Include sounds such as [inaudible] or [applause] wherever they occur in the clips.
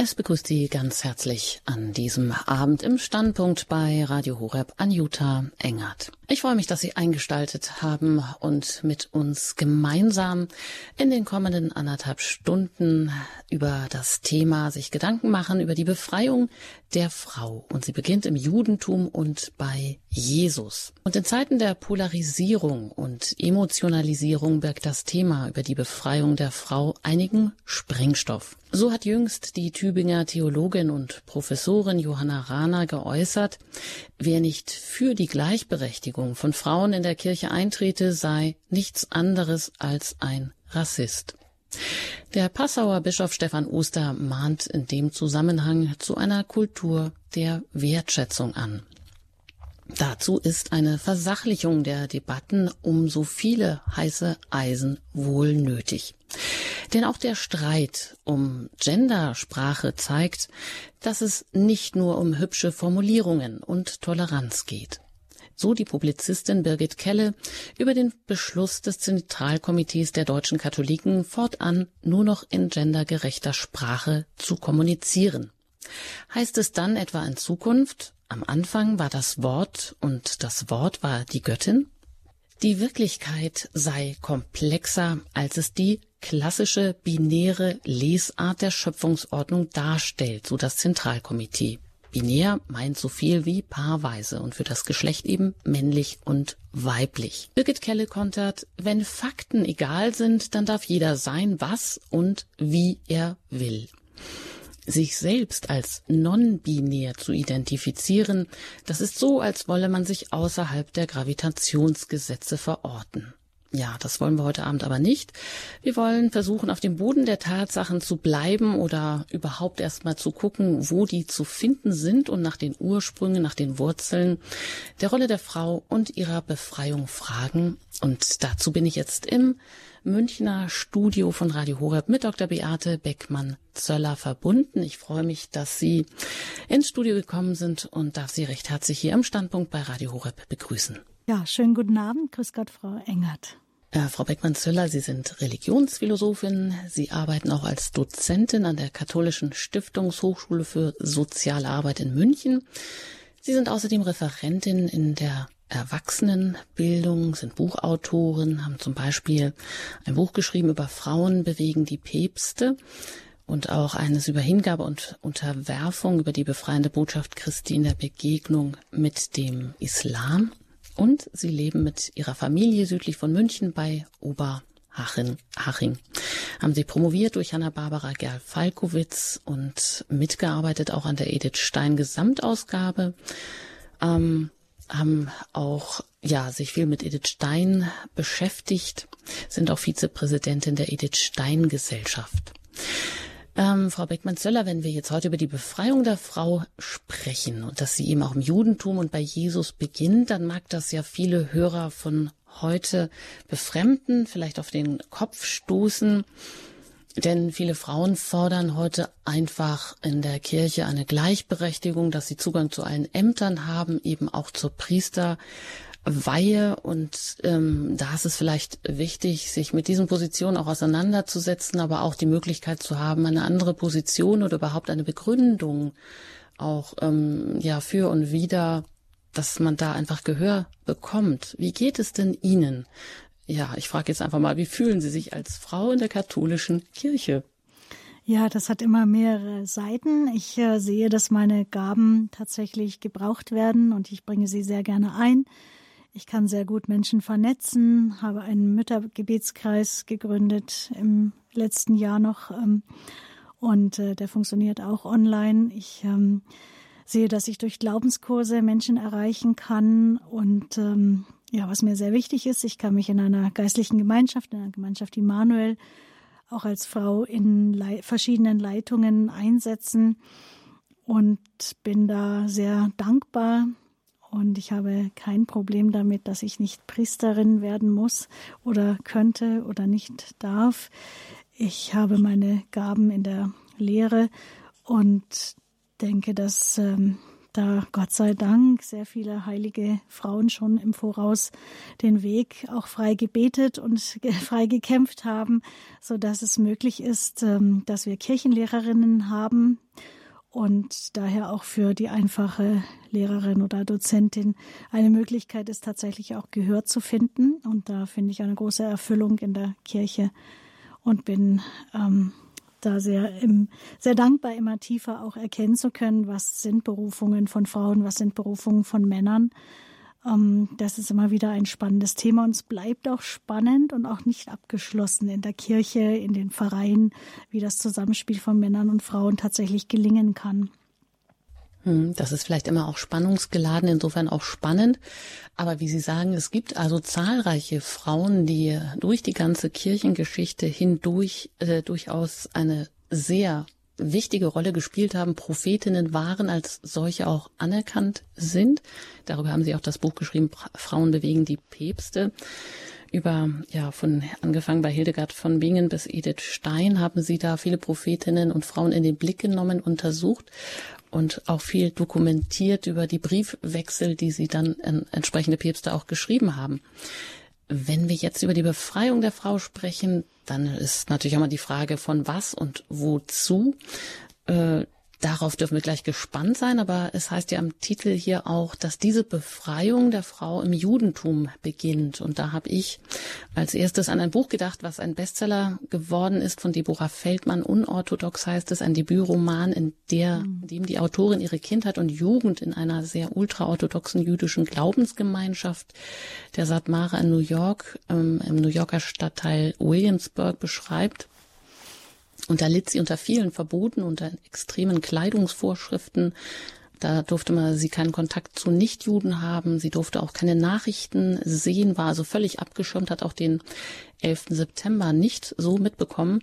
Es begrüßt Sie ganz herzlich an diesem Abend im Standpunkt bei Radio Horeb Anjuta Engert. Ich freue mich, dass Sie eingestaltet haben und mit uns gemeinsam in den kommenden anderthalb Stunden über das Thema sich Gedanken machen, über die Befreiung der Frau. Und sie beginnt im Judentum und bei Jesus. Und in Zeiten der Polarisierung und Emotionalisierung birgt das Thema über die Befreiung der Frau einigen Sprengstoff. So hat jüngst die Tübinger Theologin und Professorin Johanna Rahner geäußert, wer nicht für die Gleichberechtigung von Frauen in der Kirche eintrete, sei nichts anderes als ein Rassist. Der Passauer Bischof Stefan Oster mahnt in dem Zusammenhang zu einer Kultur der Wertschätzung an. Dazu ist eine Versachlichung der Debatten um so viele heiße Eisen wohl nötig. Denn auch der Streit um Gendersprache zeigt, dass es nicht nur um hübsche Formulierungen und Toleranz geht. So die Publizistin Birgit Kelle über den Beschluss des Zentralkomitees der deutschen Katholiken, fortan nur noch in gendergerechter Sprache zu kommunizieren. Heißt es dann etwa in Zukunft, am Anfang war das Wort und das Wort war die Göttin? Die Wirklichkeit sei komplexer, als es die klassische binäre Lesart der Schöpfungsordnung darstellt, so das Zentralkomitee. Binär meint so viel wie paarweise und für das Geschlecht eben männlich und weiblich. Birgit Kelle kontert, wenn Fakten egal sind, dann darf jeder sein, was und wie er will sich selbst als non-binär zu identifizieren, das ist so, als wolle man sich außerhalb der Gravitationsgesetze verorten. Ja, das wollen wir heute Abend aber nicht. Wir wollen versuchen, auf dem Boden der Tatsachen zu bleiben oder überhaupt erstmal zu gucken, wo die zu finden sind und nach den Ursprüngen, nach den Wurzeln der Rolle der Frau und ihrer Befreiung fragen. Und dazu bin ich jetzt im Münchner Studio von Radio Horeb mit Dr. Beate Beckmann-Zöller verbunden. Ich freue mich, dass Sie ins Studio gekommen sind und darf Sie recht herzlich hier im Standpunkt bei Radio Horeb begrüßen. Ja, schönen guten Abend. Grüß Gott, Frau Engert. Äh, Frau Beckmann-Zöller, Sie sind Religionsphilosophin. Sie arbeiten auch als Dozentin an der Katholischen Stiftungshochschule für Soziale Arbeit in München. Sie sind außerdem Referentin in der Erwachsenenbildung, sind Buchautoren, haben zum Beispiel ein Buch geschrieben über Frauen bewegen die Päpste und auch eines über Hingabe und Unterwerfung, über die befreiende Botschaft Christi in der Begegnung mit dem Islam. Und sie leben mit ihrer Familie südlich von München bei Oberhaching. Haching. Haben sie promoviert durch Hanna-Barbara Gerl-Falkowitz und mitgearbeitet auch an der Edith Stein Gesamtausgabe. Ähm, haben auch ja sich viel mit Edith Stein beschäftigt, sind auch Vizepräsidentin der Edith Stein Gesellschaft. Ähm, Frau Beckmann-Zöller, wenn wir jetzt heute über die Befreiung der Frau sprechen und dass sie eben auch im Judentum und bei Jesus beginnt, dann mag das ja viele Hörer von heute befremden, vielleicht auf den Kopf stoßen. Denn viele Frauen fordern heute einfach in der Kirche eine Gleichberechtigung, dass sie Zugang zu allen Ämtern haben, eben auch zur Priesterweihe. Und ähm, da ist es vielleicht wichtig, sich mit diesen Positionen auch auseinanderzusetzen, aber auch die Möglichkeit zu haben, eine andere Position oder überhaupt eine Begründung auch ähm, ja für und wieder dass man da einfach Gehör bekommt. Wie geht es denn Ihnen? Ja, ich frage jetzt einfach mal, wie fühlen Sie sich als Frau in der katholischen Kirche? Ja, das hat immer mehrere Seiten. Ich äh, sehe, dass meine Gaben tatsächlich gebraucht werden und ich bringe sie sehr gerne ein. Ich kann sehr gut Menschen vernetzen, habe einen Müttergebetskreis gegründet im letzten Jahr noch ähm, und äh, der funktioniert auch online. Ich ähm, sehe, dass ich durch Glaubenskurse Menschen erreichen kann und ähm, ja, was mir sehr wichtig ist, ich kann mich in einer geistlichen Gemeinschaft, in einer Gemeinschaft Immanuel, auch als Frau in Le verschiedenen Leitungen einsetzen und bin da sehr dankbar. Und ich habe kein Problem damit, dass ich nicht Priesterin werden muss oder könnte oder nicht darf. Ich habe meine Gaben in der Lehre und denke, dass ähm, da Gott sei Dank sehr viele heilige Frauen schon im Voraus den Weg auch frei gebetet und [laughs] frei gekämpft haben, so dass es möglich ist, ähm, dass wir Kirchenlehrerinnen haben und daher auch für die einfache Lehrerin oder Dozentin eine Möglichkeit ist, tatsächlich auch Gehör zu finden. Und da finde ich eine große Erfüllung in der Kirche und bin ähm, da sehr, im, sehr dankbar, immer tiefer auch erkennen zu können, was sind Berufungen von Frauen, was sind Berufungen von Männern. Ähm, das ist immer wieder ein spannendes Thema und es bleibt auch spannend und auch nicht abgeschlossen in der Kirche, in den Vereinen, wie das Zusammenspiel von Männern und Frauen tatsächlich gelingen kann. Hm, das ist vielleicht immer auch spannungsgeladen, insofern auch spannend. Aber wie Sie sagen, es gibt also zahlreiche Frauen, die durch die ganze Kirchengeschichte hindurch äh, durchaus eine sehr wichtige Rolle gespielt haben, Prophetinnen waren, als solche auch anerkannt sind. Darüber haben Sie auch das Buch geschrieben, Frauen bewegen die Päpste. Über, ja, von angefangen bei Hildegard von Bingen bis Edith Stein haben Sie da viele Prophetinnen und Frauen in den Blick genommen, untersucht und auch viel dokumentiert über die Briefwechsel, die Sie dann an entsprechende Päpste auch geschrieben haben. Wenn wir jetzt über die Befreiung der Frau sprechen, dann ist natürlich auch mal die Frage von was und wozu. Äh, Darauf dürfen wir gleich gespannt sein, aber es heißt ja am Titel hier auch, dass diese Befreiung der Frau im Judentum beginnt. Und da habe ich als erstes an ein Buch gedacht, was ein Bestseller geworden ist von Deborah Feldmann. Unorthodox heißt es, ein Debütroman, in der, in dem die Autorin ihre Kindheit und Jugend in einer sehr ultraorthodoxen jüdischen Glaubensgemeinschaft der Satmara in New York, ähm, im New Yorker Stadtteil Williamsburg beschreibt. Und da litt sie unter vielen Verboten, unter extremen Kleidungsvorschriften. Da durfte man sie keinen Kontakt zu Nichtjuden haben. Sie durfte auch keine Nachrichten sehen, war also völlig abgeschirmt, hat auch den 11. September nicht so mitbekommen.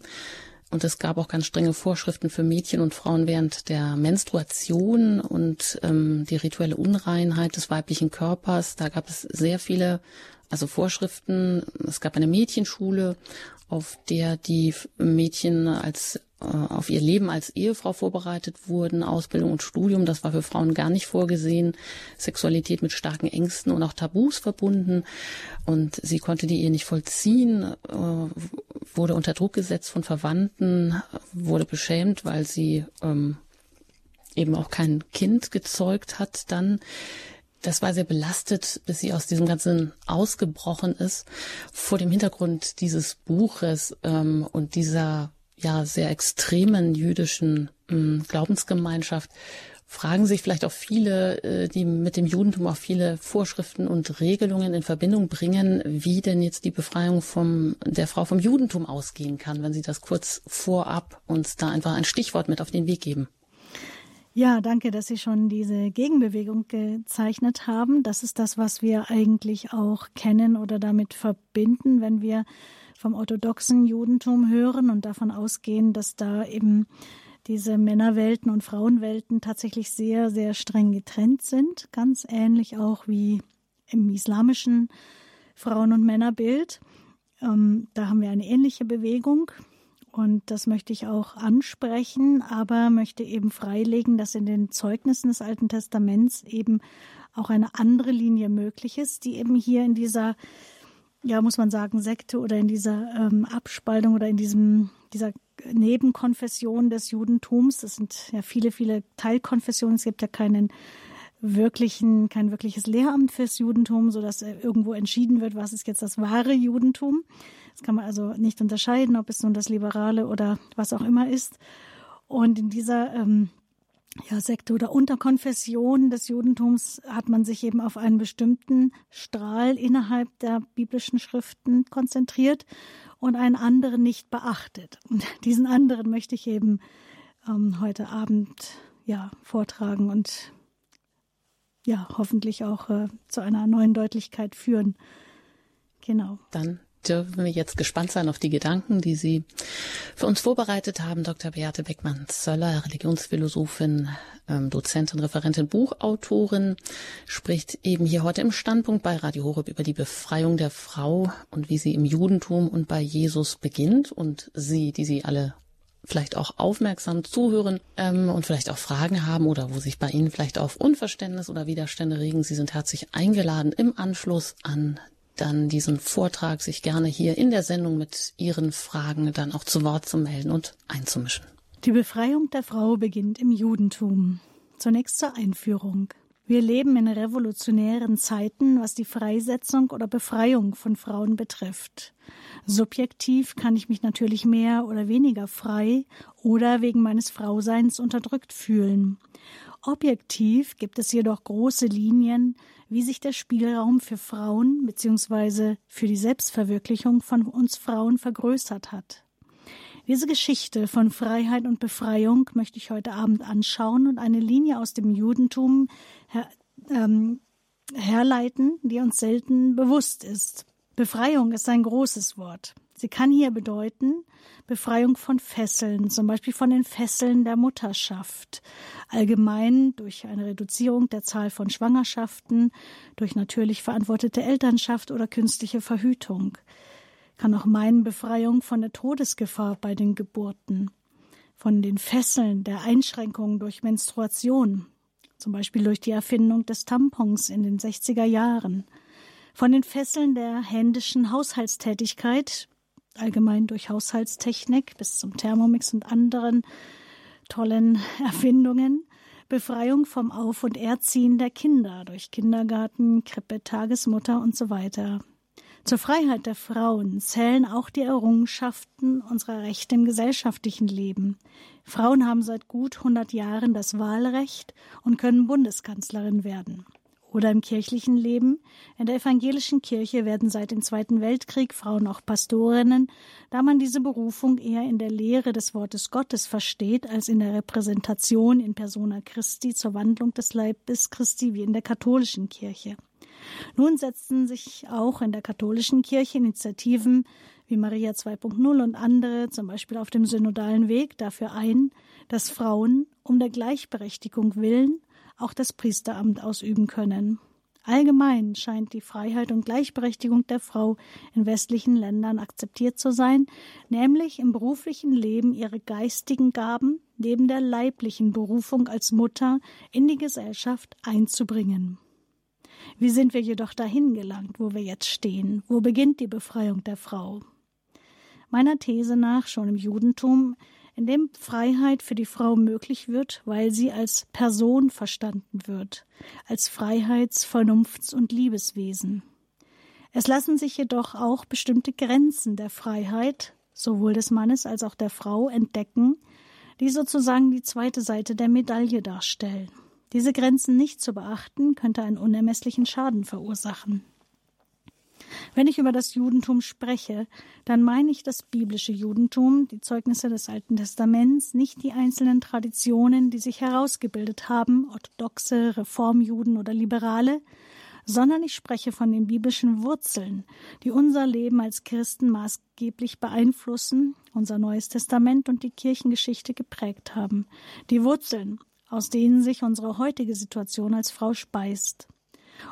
Und es gab auch ganz strenge Vorschriften für Mädchen und Frauen während der Menstruation und ähm, die rituelle Unreinheit des weiblichen Körpers. Da gab es sehr viele also Vorschriften. Es gab eine Mädchenschule auf der die Mädchen als äh, auf ihr Leben als Ehefrau vorbereitet wurden, Ausbildung und Studium, das war für Frauen gar nicht vorgesehen, Sexualität mit starken Ängsten und auch Tabus verbunden. Und sie konnte die Ehe nicht vollziehen, äh, wurde unter Druck gesetzt von Verwandten, wurde beschämt, weil sie ähm, eben auch kein Kind gezeugt hat dann das war sehr belastet, bis sie aus diesem Ganzen ausgebrochen ist. Vor dem Hintergrund dieses Buches ähm, und dieser ja sehr extremen jüdischen ähm, Glaubensgemeinschaft fragen sich vielleicht auch viele, äh, die mit dem Judentum auch viele Vorschriften und Regelungen in Verbindung bringen, wie denn jetzt die Befreiung vom, der Frau vom Judentum ausgehen kann, wenn Sie das kurz vorab uns da einfach ein Stichwort mit auf den Weg geben. Ja, danke, dass Sie schon diese Gegenbewegung gezeichnet haben. Das ist das, was wir eigentlich auch kennen oder damit verbinden, wenn wir vom orthodoxen Judentum hören und davon ausgehen, dass da eben diese Männerwelten und Frauenwelten tatsächlich sehr, sehr streng getrennt sind. Ganz ähnlich auch wie im islamischen Frauen- und Männerbild. Ähm, da haben wir eine ähnliche Bewegung. Und das möchte ich auch ansprechen, aber möchte eben freilegen, dass in den Zeugnissen des Alten Testaments eben auch eine andere Linie möglich ist, die eben hier in dieser, ja, muss man sagen, Sekte oder in dieser ähm, Abspaltung oder in diesem, dieser Nebenkonfession des Judentums, das sind ja viele, viele Teilkonfessionen, es gibt ja keinen wirklichen, kein wirkliches Lehramt fürs Judentum, so dass irgendwo entschieden wird, was ist jetzt das wahre Judentum. Das kann man also nicht unterscheiden, ob es nun das Liberale oder was auch immer ist. Und in dieser ähm, ja, Sekte oder Unterkonfession des Judentums hat man sich eben auf einen bestimmten Strahl innerhalb der biblischen Schriften konzentriert und einen anderen nicht beachtet. Und [laughs] diesen anderen möchte ich eben ähm, heute Abend ja vortragen und ja hoffentlich auch äh, zu einer neuen Deutlichkeit führen. Genau. Dann dürfen wir jetzt gespannt sein auf die Gedanken, die Sie für uns vorbereitet haben. Dr. Beate Beckmann-Zöller, Religionsphilosophin, ähm, Dozentin, Referentin, Buchautorin, spricht eben hier heute im Standpunkt bei Radio Horeb über die Befreiung der Frau und wie sie im Judentum und bei Jesus beginnt. Und Sie, die Sie alle vielleicht auch aufmerksam zuhören ähm, und vielleicht auch Fragen haben oder wo sich bei Ihnen vielleicht auf Unverständnis oder Widerstände regen. Sie sind herzlich eingeladen, im Anschluss an dann diesen Vortrag sich gerne hier in der Sendung mit Ihren Fragen dann auch zu Wort zu melden und einzumischen. Die Befreiung der Frau beginnt im Judentum. Zunächst zur Einführung. Wir leben in revolutionären Zeiten, was die Freisetzung oder Befreiung von Frauen betrifft. Subjektiv kann ich mich natürlich mehr oder weniger frei oder wegen meines Frauseins unterdrückt fühlen. Objektiv gibt es jedoch große Linien, wie sich der Spielraum für Frauen bzw. für die Selbstverwirklichung von uns Frauen vergrößert hat. Diese Geschichte von Freiheit und Befreiung möchte ich heute Abend anschauen und eine Linie aus dem Judentum her, ähm, herleiten, die uns selten bewusst ist. Befreiung ist ein großes Wort. Sie kann hier bedeuten Befreiung von Fesseln, zum Beispiel von den Fesseln der Mutterschaft, allgemein durch eine Reduzierung der Zahl von Schwangerschaften, durch natürlich verantwortete Elternschaft oder künstliche Verhütung. Kann auch meinen Befreiung von der Todesgefahr bei den Geburten, von den Fesseln der Einschränkungen durch Menstruation, zum Beispiel durch die Erfindung des Tampons in den 60er Jahren, von den Fesseln der händischen Haushaltstätigkeit, allgemein durch Haushaltstechnik bis zum Thermomix und anderen tollen [laughs] Erfindungen, Befreiung vom Auf- und Erziehen der Kinder durch Kindergarten, Krippe, Tagesmutter und so weiter, zur Freiheit der Frauen zählen auch die Errungenschaften unserer Rechte im gesellschaftlichen Leben. Frauen haben seit gut 100 Jahren das Wahlrecht und können Bundeskanzlerin werden. Oder im kirchlichen Leben. In der evangelischen Kirche werden seit dem Zweiten Weltkrieg Frauen auch Pastorinnen, da man diese Berufung eher in der Lehre des Wortes Gottes versteht, als in der Repräsentation in persona Christi zur Wandlung des Leibes Christi wie in der katholischen Kirche. Nun setzten sich auch in der katholischen Kirche Initiativen wie Maria 2.0 und andere, zum Beispiel auf dem synodalen Weg, dafür ein, dass Frauen um der Gleichberechtigung willen auch das Priesteramt ausüben können. Allgemein scheint die Freiheit und Gleichberechtigung der Frau in westlichen Ländern akzeptiert zu sein, nämlich im beruflichen Leben ihre geistigen Gaben neben der leiblichen Berufung als Mutter in die Gesellschaft einzubringen. Wie sind wir jedoch dahin gelangt, wo wir jetzt stehen? Wo beginnt die Befreiung der Frau? Meiner These nach schon im Judentum, in dem Freiheit für die Frau möglich wird, weil sie als Person verstanden wird, als Freiheits-, Vernunfts- und Liebeswesen. Es lassen sich jedoch auch bestimmte Grenzen der Freiheit, sowohl des Mannes als auch der Frau, entdecken, die sozusagen die zweite Seite der Medaille darstellen. Diese Grenzen nicht zu beachten, könnte einen unermesslichen Schaden verursachen. Wenn ich über das Judentum spreche, dann meine ich das biblische Judentum, die Zeugnisse des Alten Testaments, nicht die einzelnen Traditionen, die sich herausgebildet haben, orthodoxe, Reformjuden oder Liberale, sondern ich spreche von den biblischen Wurzeln, die unser Leben als Christen maßgeblich beeinflussen, unser Neues Testament und die Kirchengeschichte geprägt haben. Die Wurzeln, aus denen sich unsere heutige Situation als Frau speist.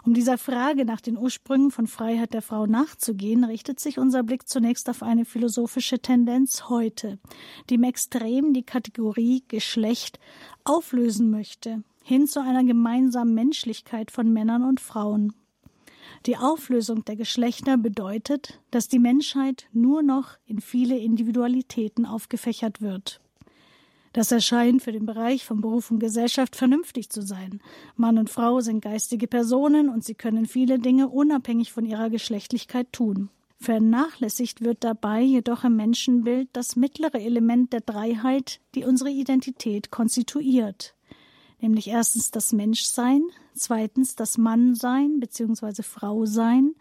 Um dieser Frage nach den Ursprüngen von Freiheit der Frau nachzugehen, richtet sich unser Blick zunächst auf eine philosophische Tendenz heute, die im Extrem die Kategorie Geschlecht auflösen möchte, hin zu einer gemeinsamen Menschlichkeit von Männern und Frauen. Die Auflösung der Geschlechter bedeutet, dass die Menschheit nur noch in viele Individualitäten aufgefächert wird. Das erscheint für den Bereich von Beruf und Gesellschaft vernünftig zu sein. Mann und Frau sind geistige Personen und sie können viele Dinge unabhängig von ihrer Geschlechtlichkeit tun. Vernachlässigt wird dabei jedoch im Menschenbild das mittlere Element der Dreiheit, die unsere Identität konstituiert, nämlich erstens das Menschsein, zweitens das Mannsein bzw. Frausein,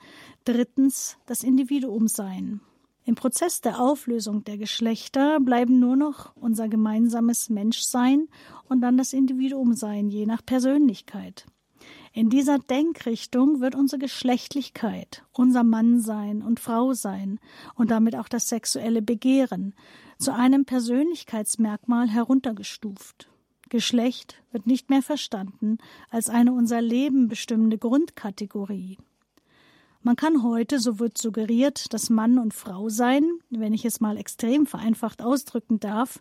drittens das Individuumsein. Im Prozess der Auflösung der Geschlechter bleiben nur noch unser gemeinsames Menschsein und dann das Individuumsein, je nach Persönlichkeit. In dieser Denkrichtung wird unsere Geschlechtlichkeit, unser Mannsein und Frausein und damit auch das sexuelle Begehren zu einem Persönlichkeitsmerkmal heruntergestuft. Geschlecht wird nicht mehr verstanden als eine unser Leben bestimmende Grundkategorie. Man kann heute, so wird suggeriert, dass Mann und Frau sein, wenn ich es mal extrem vereinfacht ausdrücken darf,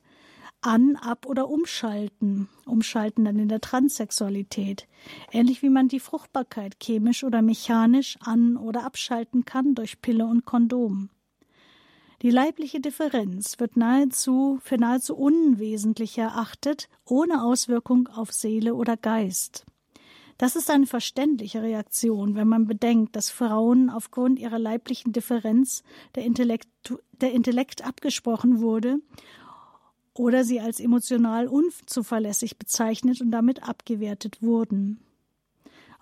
an, ab oder umschalten. Umschalten dann in der Transsexualität. Ähnlich wie man die Fruchtbarkeit chemisch oder mechanisch an- oder abschalten kann durch Pille und Kondom. Die leibliche Differenz wird nahezu für nahezu unwesentlich erachtet, ohne Auswirkung auf Seele oder Geist. Das ist eine verständliche Reaktion, wenn man bedenkt, dass Frauen aufgrund ihrer leiblichen Differenz der Intellekt, der Intellekt abgesprochen wurde oder sie als emotional unzuverlässig bezeichnet und damit abgewertet wurden.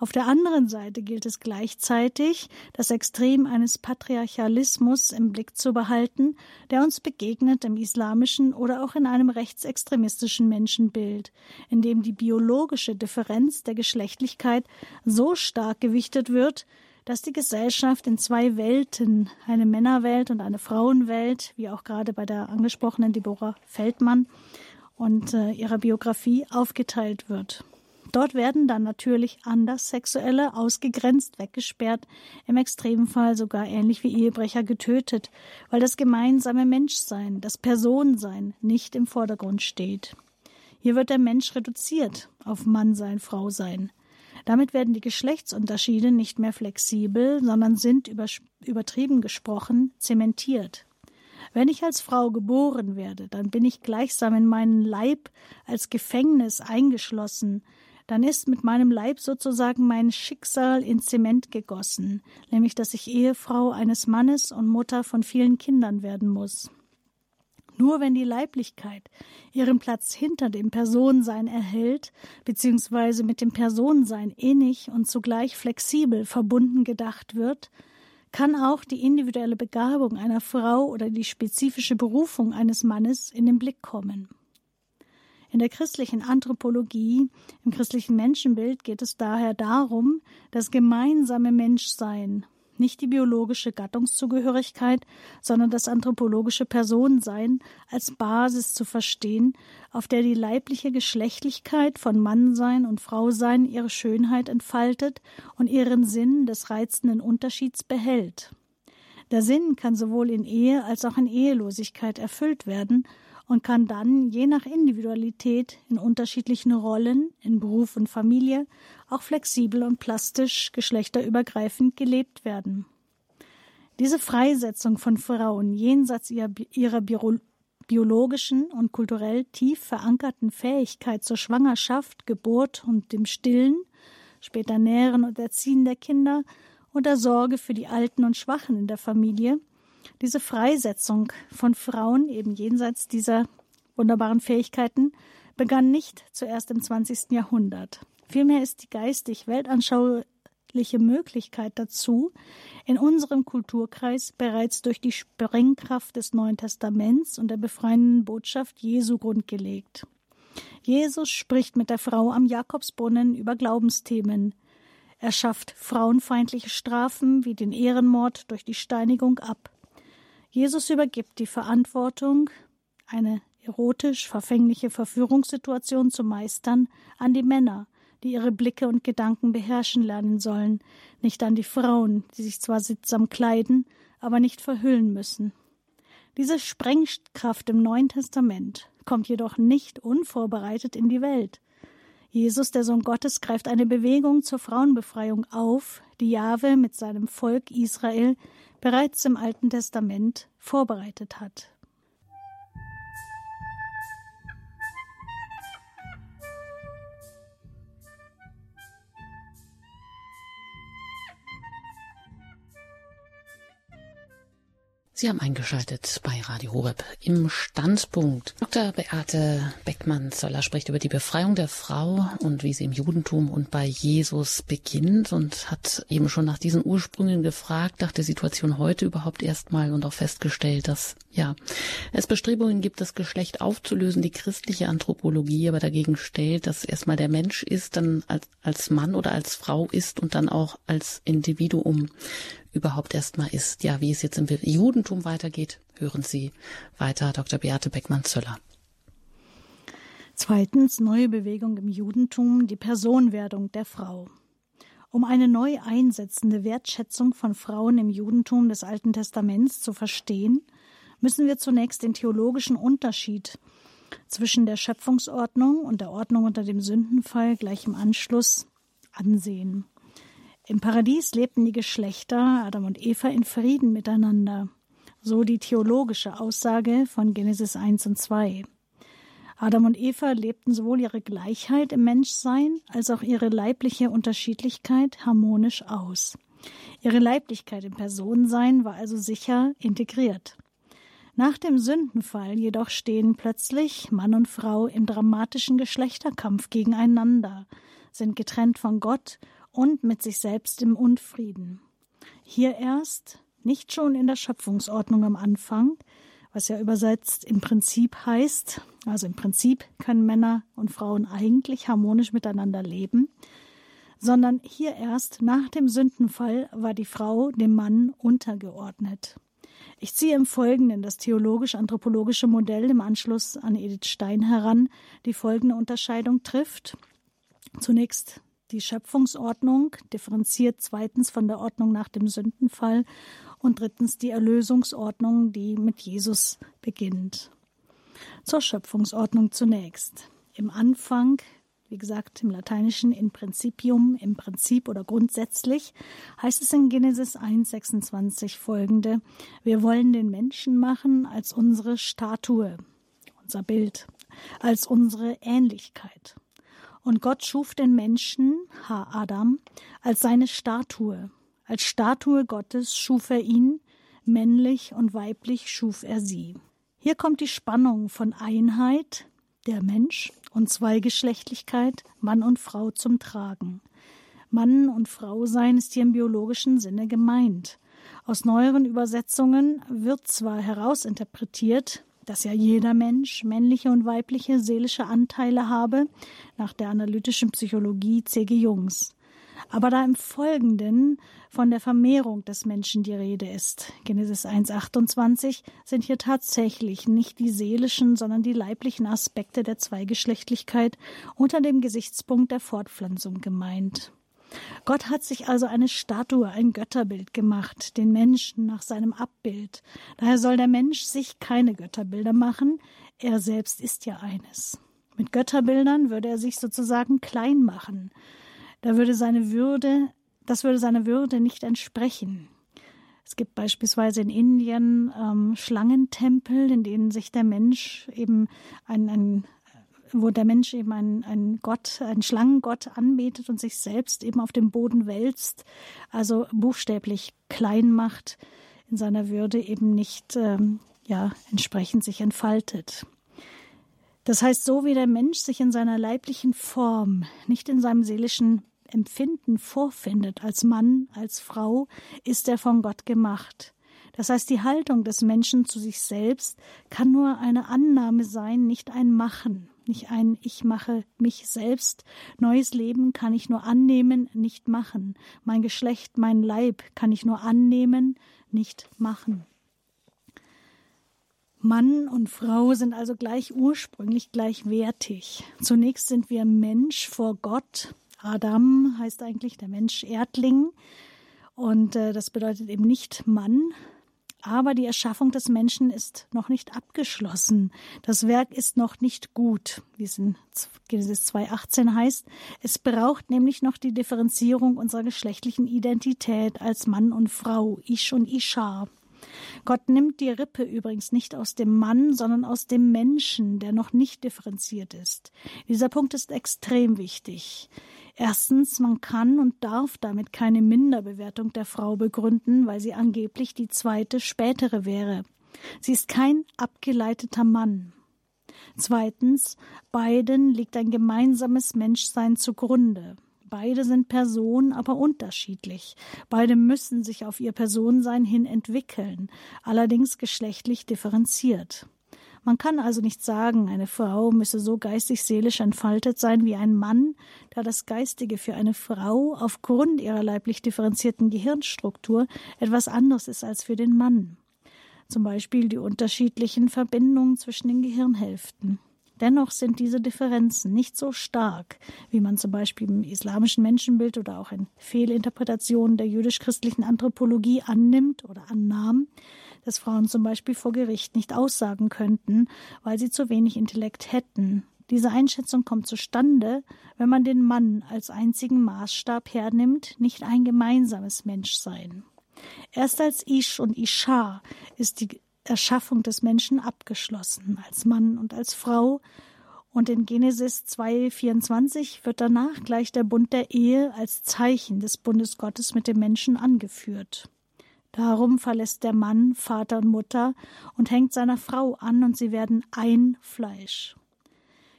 Auf der anderen Seite gilt es gleichzeitig, das Extrem eines Patriarchalismus im Blick zu behalten, der uns begegnet im islamischen oder auch in einem rechtsextremistischen Menschenbild, in dem die biologische Differenz der Geschlechtlichkeit so stark gewichtet wird, dass die Gesellschaft in zwei Welten, eine Männerwelt und eine Frauenwelt, wie auch gerade bei der angesprochenen Deborah Feldmann und äh, ihrer Biografie aufgeteilt wird. Dort werden dann natürlich anders Sexuelle ausgegrenzt, weggesperrt, im Extremfall sogar ähnlich wie Ehebrecher getötet, weil das gemeinsame Menschsein, das Personensein nicht im Vordergrund steht. Hier wird der Mensch reduziert auf Mannsein, Frausein. Damit werden die Geschlechtsunterschiede nicht mehr flexibel, sondern sind übertrieben gesprochen zementiert. Wenn ich als Frau geboren werde, dann bin ich gleichsam in meinen Leib als Gefängnis eingeschlossen, dann ist mit meinem Leib sozusagen mein Schicksal in Zement gegossen, nämlich dass ich Ehefrau eines Mannes und Mutter von vielen Kindern werden muss. Nur wenn die Leiblichkeit ihren Platz hinter dem Personensein erhält, beziehungsweise mit dem Personensein innig und zugleich flexibel verbunden gedacht wird, kann auch die individuelle Begabung einer Frau oder die spezifische Berufung eines Mannes in den Blick kommen. In der christlichen Anthropologie, im christlichen Menschenbild geht es daher darum, das gemeinsame Menschsein nicht die biologische Gattungszugehörigkeit, sondern das anthropologische Personensein als Basis zu verstehen, auf der die leibliche Geschlechtlichkeit von Mannsein und Frausein ihre Schönheit entfaltet und ihren Sinn des reizenden Unterschieds behält. Der Sinn kann sowohl in Ehe als auch in Ehelosigkeit erfüllt werden und kann dann je nach Individualität in unterschiedlichen Rollen in Beruf und Familie auch flexibel und plastisch geschlechterübergreifend gelebt werden. Diese Freisetzung von Frauen jenseits ihrer biologischen und kulturell tief verankerten Fähigkeit zur Schwangerschaft, Geburt und dem Stillen, später Nähren und Erziehen der Kinder und der Sorge für die Alten und Schwachen in der Familie diese Freisetzung von Frauen eben jenseits dieser wunderbaren Fähigkeiten begann nicht zuerst im 20. Jahrhundert. Vielmehr ist die geistig weltanschauliche Möglichkeit dazu in unserem Kulturkreis bereits durch die Sprengkraft des Neuen Testaments und der befreienden Botschaft Jesu grundgelegt. Jesus spricht mit der Frau am Jakobsbrunnen über Glaubensthemen. Er schafft frauenfeindliche Strafen wie den Ehrenmord durch die Steinigung ab. Jesus übergibt die Verantwortung, eine erotisch verfängliche Verführungssituation zu meistern, an die Männer, die ihre Blicke und Gedanken beherrschen lernen sollen, nicht an die Frauen, die sich zwar sittsam kleiden, aber nicht verhüllen müssen. Diese Sprengkraft im Neuen Testament kommt jedoch nicht unvorbereitet in die Welt. Jesus, der Sohn Gottes, greift eine Bewegung zur Frauenbefreiung auf, die Jahwe mit seinem Volk Israel bereits im Alten Testament vorbereitet hat. Sie haben eingeschaltet bei Radio Horeb im Standpunkt. Dr. Beate Beckmann-Zoller spricht über die Befreiung der Frau und wie sie im Judentum und bei Jesus beginnt und hat eben schon nach diesen Ursprüngen gefragt, nach der Situation heute überhaupt erstmal und auch festgestellt, dass ja, es Bestrebungen gibt, das Geschlecht aufzulösen, die christliche Anthropologie aber dagegen stellt, dass erstmal der Mensch ist, dann als, als Mann oder als Frau ist und dann auch als Individuum überhaupt erstmal ist. Ja, wie es jetzt im Judentum weitergeht, hören Sie weiter Dr. Beate Beckmann-Zöller. Zweitens neue Bewegung im Judentum, die Personwerdung der Frau. Um eine neu einsetzende Wertschätzung von Frauen im Judentum des Alten Testaments zu verstehen, müssen wir zunächst den theologischen Unterschied zwischen der Schöpfungsordnung und der Ordnung unter dem Sündenfall gleich im Anschluss ansehen. Im Paradies lebten die Geschlechter Adam und Eva in Frieden miteinander, so die theologische Aussage von Genesis 1 und 2. Adam und Eva lebten sowohl ihre Gleichheit im Menschsein als auch ihre leibliche Unterschiedlichkeit harmonisch aus. Ihre Leiblichkeit im Personensein war also sicher integriert. Nach dem Sündenfall jedoch stehen plötzlich Mann und Frau im dramatischen Geschlechterkampf gegeneinander, sind getrennt von Gott und mit sich selbst im Unfrieden. Hier erst, nicht schon in der Schöpfungsordnung am Anfang, was ja übersetzt im Prinzip heißt, also im Prinzip können Männer und Frauen eigentlich harmonisch miteinander leben, sondern hier erst nach dem Sündenfall war die Frau dem Mann untergeordnet. Ich ziehe im Folgenden das theologisch-anthropologische Modell im Anschluss an Edith Stein heran, die folgende Unterscheidung trifft. Zunächst die Schöpfungsordnung, differenziert zweitens von der Ordnung nach dem Sündenfall und drittens die Erlösungsordnung, die mit Jesus beginnt. Zur Schöpfungsordnung zunächst. Im Anfang, wie gesagt im Lateinischen in principium, im Prinzip oder grundsätzlich, heißt es in Genesis 1,26 folgende: Wir wollen den Menschen machen als unsere Statue, unser Bild, als unsere Ähnlichkeit. Und Gott schuf den Menschen, Ha Adam, als seine Statue. Als Statue Gottes schuf er ihn, männlich und weiblich schuf er sie. Hier kommt die Spannung von Einheit, der Mensch, und Zweigeschlechtlichkeit, Mann und Frau zum Tragen. Mann und Frau sein ist hier im biologischen Sinne gemeint. Aus neueren Übersetzungen wird zwar herausinterpretiert, dass ja jeder Mensch männliche und weibliche seelische Anteile habe, nach der analytischen Psychologie C.G. Jungs. Aber da im Folgenden von der Vermehrung des Menschen die Rede ist, Genesis 1.28, sind hier tatsächlich nicht die seelischen, sondern die leiblichen Aspekte der Zweigeschlechtlichkeit unter dem Gesichtspunkt der Fortpflanzung gemeint. Gott hat sich also eine Statue, ein Götterbild gemacht, den Menschen nach seinem Abbild. Daher soll der Mensch sich keine Götterbilder machen, er selbst ist ja eines. Mit Götterbildern würde er sich sozusagen klein machen da würde seine Würde, das würde seiner Würde nicht entsprechen. Es gibt beispielsweise in Indien ähm, Schlangentempel, in denen sich der Mensch eben ein, ein wo der Mensch eben einen, einen Gott, einen Schlangengott anbetet und sich selbst eben auf dem Boden wälzt, also buchstäblich klein macht, in seiner Würde eben nicht ähm, ja, entsprechend sich entfaltet. Das heißt, so wie der Mensch sich in seiner leiblichen Form, nicht in seinem seelischen Empfinden vorfindet, als Mann, als Frau, ist er von Gott gemacht. Das heißt, die Haltung des Menschen zu sich selbst kann nur eine Annahme sein, nicht ein Machen, nicht ein Ich mache mich selbst. Neues Leben kann ich nur annehmen, nicht machen. Mein Geschlecht, mein Leib kann ich nur annehmen, nicht machen. Mann und Frau sind also gleich ursprünglich gleichwertig. Zunächst sind wir Mensch vor Gott, Adam heißt eigentlich der Mensch Erdling und äh, das bedeutet eben nicht Mann. Aber die Erschaffung des Menschen ist noch nicht abgeschlossen. Das Werk ist noch nicht gut, wie es in Genesis 2.18 heißt. Es braucht nämlich noch die Differenzierung unserer geschlechtlichen Identität als Mann und Frau, Ish und Isha. Gott nimmt die Rippe übrigens nicht aus dem Mann, sondern aus dem Menschen, der noch nicht differenziert ist. Dieser Punkt ist extrem wichtig. Erstens, man kann und darf damit keine Minderbewertung der Frau begründen, weil sie angeblich die zweite, spätere wäre. Sie ist kein abgeleiteter Mann. Zweitens, beiden liegt ein gemeinsames Menschsein zugrunde. Beide sind Personen, aber unterschiedlich. Beide müssen sich auf ihr Personensein hin entwickeln, allerdings geschlechtlich differenziert. Man kann also nicht sagen, eine Frau müsse so geistig-seelisch entfaltet sein wie ein Mann, da das Geistige für eine Frau aufgrund ihrer leiblich differenzierten Gehirnstruktur etwas anderes ist als für den Mann. Zum Beispiel die unterschiedlichen Verbindungen zwischen den Gehirnhälften. Dennoch sind diese Differenzen nicht so stark, wie man zum Beispiel im islamischen Menschenbild oder auch in Fehlinterpretationen der jüdisch-christlichen Anthropologie annimmt oder annahm, dass Frauen zum Beispiel vor Gericht nicht aussagen könnten, weil sie zu wenig Intellekt hätten. Diese Einschätzung kommt zustande, wenn man den Mann als einzigen Maßstab hernimmt, nicht ein gemeinsames Menschsein. Erst als Ish und Isha ist die Erschaffung des Menschen abgeschlossen, als Mann und als Frau. Und in Genesis 2,24 wird danach gleich der Bund der Ehe als Zeichen des Bundes Gottes mit dem Menschen angeführt. Darum verlässt der Mann Vater und Mutter und hängt seiner Frau an, und sie werden ein Fleisch.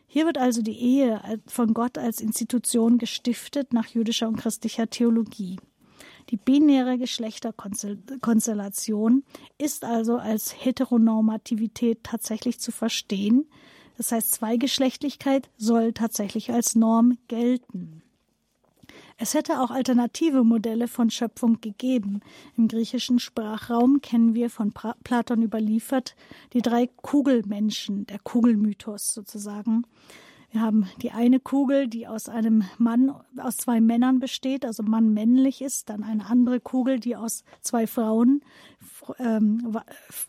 Hier wird also die Ehe von Gott als Institution gestiftet nach jüdischer und christlicher Theologie. Die binäre Geschlechterkonstellation ist also als Heteronormativität tatsächlich zu verstehen. Das heißt, Zweigeschlechtlichkeit soll tatsächlich als Norm gelten. Es hätte auch alternative Modelle von Schöpfung gegeben. Im griechischen Sprachraum kennen wir von Platon überliefert die drei Kugelmenschen, der Kugelmythos sozusagen. Wir haben die eine Kugel, die aus einem Mann, aus zwei Männern besteht, also Mann männlich ist, dann eine andere Kugel, die aus zwei Frauen, ähm,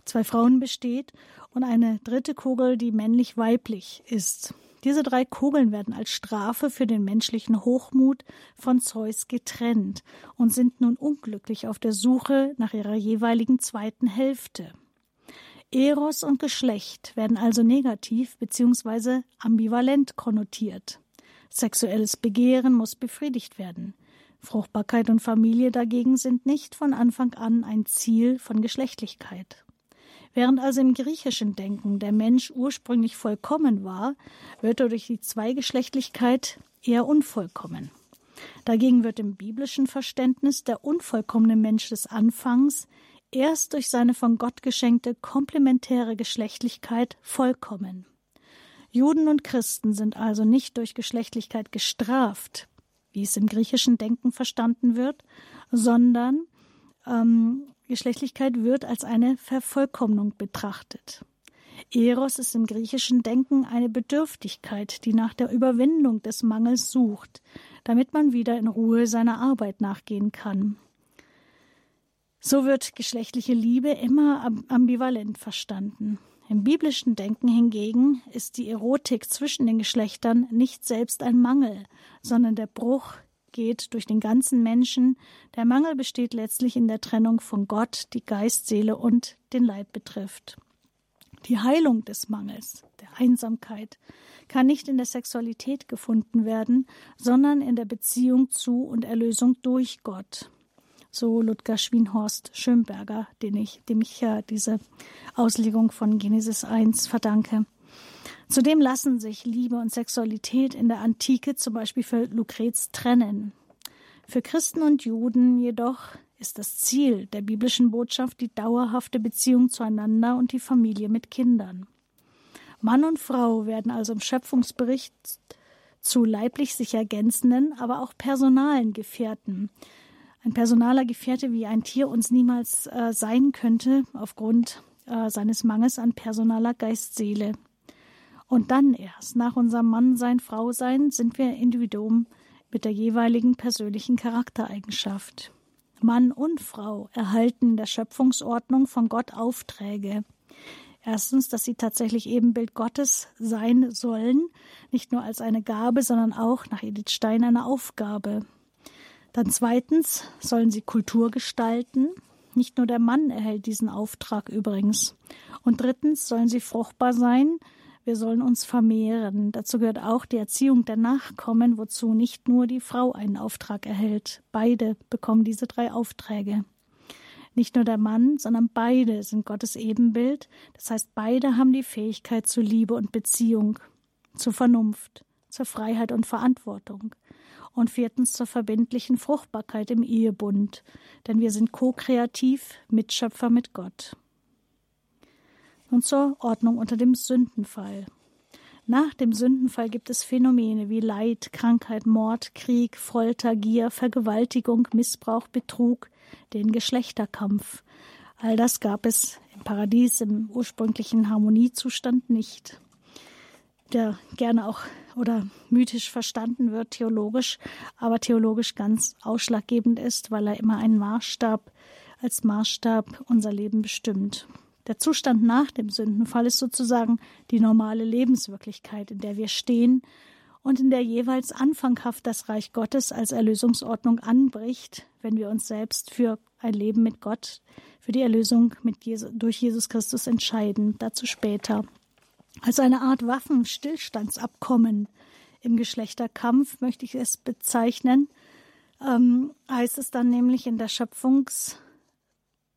zwei Frauen besteht und eine dritte Kugel, die männlich-weiblich ist. Diese drei Kugeln werden als Strafe für den menschlichen Hochmut von Zeus getrennt und sind nun unglücklich auf der Suche nach ihrer jeweiligen zweiten Hälfte. Eros und Geschlecht werden also negativ bzw. ambivalent konnotiert. Sexuelles Begehren muss befriedigt werden. Fruchtbarkeit und Familie dagegen sind nicht von Anfang an ein Ziel von Geschlechtlichkeit. Während also im griechischen Denken der Mensch ursprünglich vollkommen war, wird er durch die Zweigeschlechtlichkeit eher unvollkommen. Dagegen wird im biblischen Verständnis der unvollkommene Mensch des Anfangs erst durch seine von Gott geschenkte komplementäre Geschlechtlichkeit vollkommen. Juden und Christen sind also nicht durch Geschlechtlichkeit gestraft, wie es im griechischen Denken verstanden wird, sondern ähm, Geschlechtlichkeit wird als eine Vervollkommnung betrachtet. Eros ist im griechischen Denken eine Bedürftigkeit, die nach der Überwindung des Mangels sucht, damit man wieder in Ruhe seiner Arbeit nachgehen kann. So wird geschlechtliche Liebe immer ambivalent verstanden. Im biblischen Denken hingegen ist die Erotik zwischen den Geschlechtern nicht selbst ein Mangel, sondern der Bruch geht durch den ganzen Menschen. Der Mangel besteht letztlich in der Trennung von Gott, die Geist, Seele und den Leib betrifft. Die Heilung des Mangels, der Einsamkeit, kann nicht in der Sexualität gefunden werden, sondern in der Beziehung zu und Erlösung durch Gott so Ludger Schwienhorst Schönberger, den ich, dem ich ja diese Auslegung von Genesis 1 verdanke. Zudem lassen sich Liebe und Sexualität in der Antike zum Beispiel für Lucrez trennen. Für Christen und Juden jedoch ist das Ziel der biblischen Botschaft die dauerhafte Beziehung zueinander und die Familie mit Kindern. Mann und Frau werden also im Schöpfungsbericht zu leiblich sich ergänzenden, aber auch personalen Gefährten, ein personaler Gefährte wie ein Tier uns niemals äh, sein könnte, aufgrund äh, seines Mangels an personaler Geistseele. Und dann erst, nach unserem Mannsein, Frausein, sind wir Individuum mit der jeweiligen persönlichen Charaktereigenschaft. Mann und Frau erhalten in der Schöpfungsordnung von Gott Aufträge. Erstens, dass sie tatsächlich Ebenbild Gottes sein sollen, nicht nur als eine Gabe, sondern auch nach Edith Stein eine Aufgabe. Dann zweitens sollen sie Kultur gestalten. Nicht nur der Mann erhält diesen Auftrag übrigens. Und drittens sollen sie fruchtbar sein. Wir sollen uns vermehren. Dazu gehört auch die Erziehung der Nachkommen, wozu nicht nur die Frau einen Auftrag erhält. Beide bekommen diese drei Aufträge. Nicht nur der Mann, sondern beide sind Gottes Ebenbild. Das heißt, beide haben die Fähigkeit zur Liebe und Beziehung, zur Vernunft, zur Freiheit und Verantwortung und viertens zur verbindlichen Fruchtbarkeit im Ehebund, denn wir sind ko-kreativ, Mitschöpfer mit Gott. Und zur Ordnung unter dem Sündenfall. Nach dem Sündenfall gibt es Phänomene wie Leid, Krankheit, Mord, Krieg, Folter, Gier, Vergewaltigung, Missbrauch, Betrug, den Geschlechterkampf. All das gab es im Paradies im ursprünglichen Harmoniezustand nicht. der gerne auch oder mythisch verstanden wird, theologisch, aber theologisch ganz ausschlaggebend ist, weil er immer einen Maßstab als Maßstab unser Leben bestimmt. Der Zustand nach dem Sündenfall ist sozusagen die normale Lebenswirklichkeit, in der wir stehen und in der jeweils anfanghaft das Reich Gottes als Erlösungsordnung anbricht, wenn wir uns selbst für ein Leben mit Gott, für die Erlösung Jesus, durch Jesus Christus entscheiden. Dazu später. Als eine Art Waffenstillstandsabkommen im Geschlechterkampf möchte ich es bezeichnen, ähm, heißt es dann nämlich in der Schöpfungs-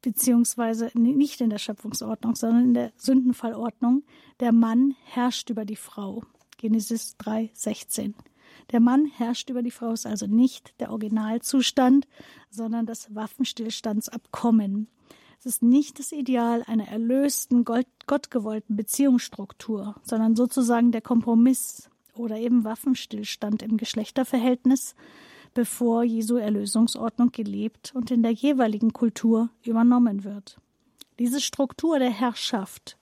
beziehungsweise nicht in der Schöpfungsordnung, sondern in der Sündenfallordnung, der Mann herrscht über die Frau. Genesis 3, 16. Der Mann herrscht über die Frau ist also nicht der Originalzustand, sondern das Waffenstillstandsabkommen. Es ist nicht das Ideal einer erlösten, gottgewollten Beziehungsstruktur, sondern sozusagen der Kompromiss oder eben Waffenstillstand im Geschlechterverhältnis, bevor Jesu Erlösungsordnung gelebt und in der jeweiligen Kultur übernommen wird. Diese Struktur der Herrschaft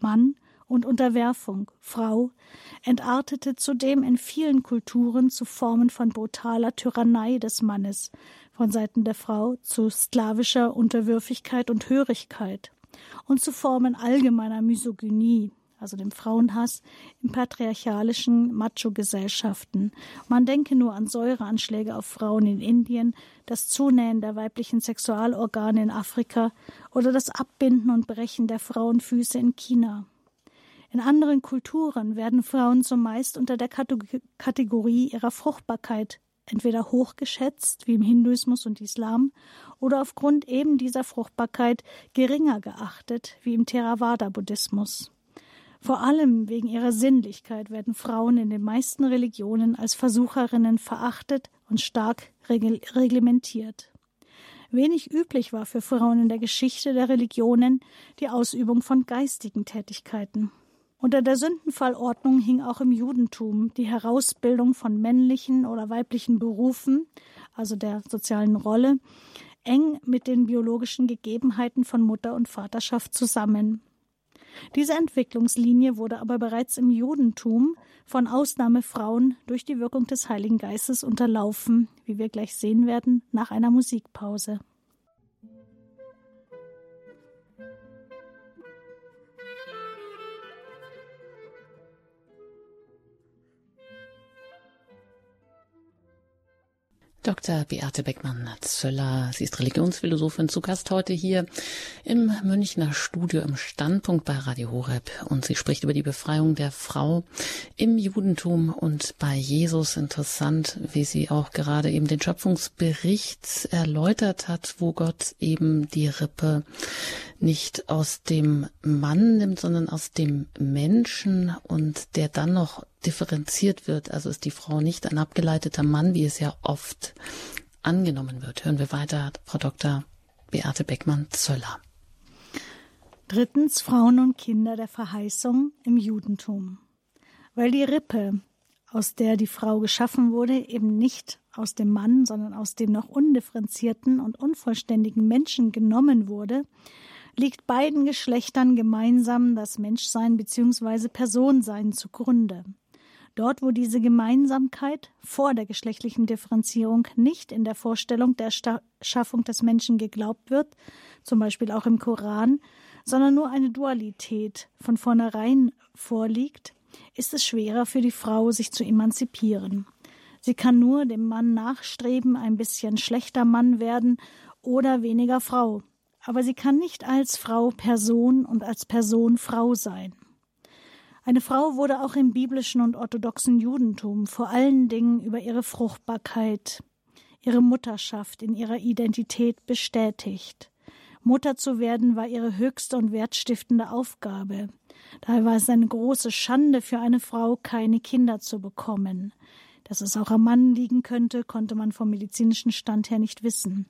Mann und Unterwerfung Frau entartete zudem in vielen Kulturen zu Formen von brutaler Tyrannei des Mannes von Seiten der Frau zu sklavischer Unterwürfigkeit und Hörigkeit und zu Formen allgemeiner Misogynie also dem Frauenhass, in patriarchalischen Macho-Gesellschaften. Man denke nur an Säureanschläge auf Frauen in Indien, das Zunähen der weiblichen Sexualorgane in Afrika oder das Abbinden und Brechen der Frauenfüße in China. In anderen Kulturen werden Frauen zumeist unter der Kategorie ihrer Fruchtbarkeit entweder hochgeschätzt, wie im Hinduismus und Islam, oder aufgrund eben dieser Fruchtbarkeit geringer geachtet, wie im Theravada-Buddhismus. Vor allem wegen ihrer Sinnlichkeit werden Frauen in den meisten Religionen als Versucherinnen verachtet und stark reglementiert. Wenig üblich war für Frauen in der Geschichte der Religionen die Ausübung von geistigen Tätigkeiten. Unter der Sündenfallordnung hing auch im Judentum die Herausbildung von männlichen oder weiblichen Berufen, also der sozialen Rolle, eng mit den biologischen Gegebenheiten von Mutter und Vaterschaft zusammen. Diese Entwicklungslinie wurde aber bereits im Judentum von Ausnahmefrauen durch die Wirkung des Heiligen Geistes unterlaufen, wie wir gleich sehen werden, nach einer Musikpause. Dr. Beate Beckmann-Zöller, sie ist Religionsphilosophin zu Gast heute hier im Münchner Studio im Standpunkt bei Radio Horeb und sie spricht über die Befreiung der Frau im Judentum und bei Jesus. Interessant, wie sie auch gerade eben den Schöpfungsbericht erläutert hat, wo Gott eben die Rippe nicht aus dem Mann nimmt, sondern aus dem Menschen und der dann noch differenziert wird. Also ist die Frau nicht ein abgeleiteter Mann, wie es ja oft angenommen wird. Hören wir weiter, Frau Dr. Beate Beckmann-Zöller. Drittens Frauen und Kinder der Verheißung im Judentum. Weil die Rippe, aus der die Frau geschaffen wurde, eben nicht aus dem Mann, sondern aus dem noch undifferenzierten und unvollständigen Menschen genommen wurde, liegt beiden Geschlechtern gemeinsam das Menschsein bzw. Personsein zugrunde. Dort, wo diese Gemeinsamkeit vor der geschlechtlichen Differenzierung nicht in der Vorstellung der Schaffung des Menschen geglaubt wird, zum Beispiel auch im Koran, sondern nur eine Dualität von vornherein vorliegt, ist es schwerer für die Frau, sich zu emanzipieren. Sie kann nur dem Mann nachstreben, ein bisschen schlechter Mann werden oder weniger Frau, aber sie kann nicht als Frau Person und als Person Frau sein. Eine Frau wurde auch im biblischen und orthodoxen Judentum vor allen Dingen über ihre Fruchtbarkeit, ihre Mutterschaft in ihrer Identität bestätigt. Mutter zu werden war ihre höchste und wertstiftende Aufgabe. Daher war es eine große Schande für eine Frau, keine Kinder zu bekommen. Dass es auch am Mann liegen könnte, konnte man vom medizinischen Stand her nicht wissen.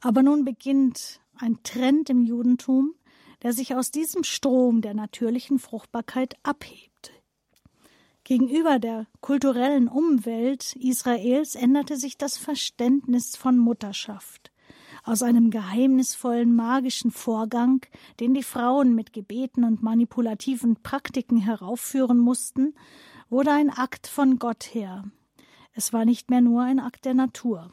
Aber nun beginnt ein Trend im Judentum, der sich aus diesem Strom der natürlichen Fruchtbarkeit abhebt. Gegenüber der kulturellen Umwelt Israels änderte sich das Verständnis von Mutterschaft. Aus einem geheimnisvollen magischen Vorgang, den die Frauen mit Gebeten und manipulativen Praktiken heraufführen mussten, wurde ein Akt von Gott her. Es war nicht mehr nur ein Akt der Natur.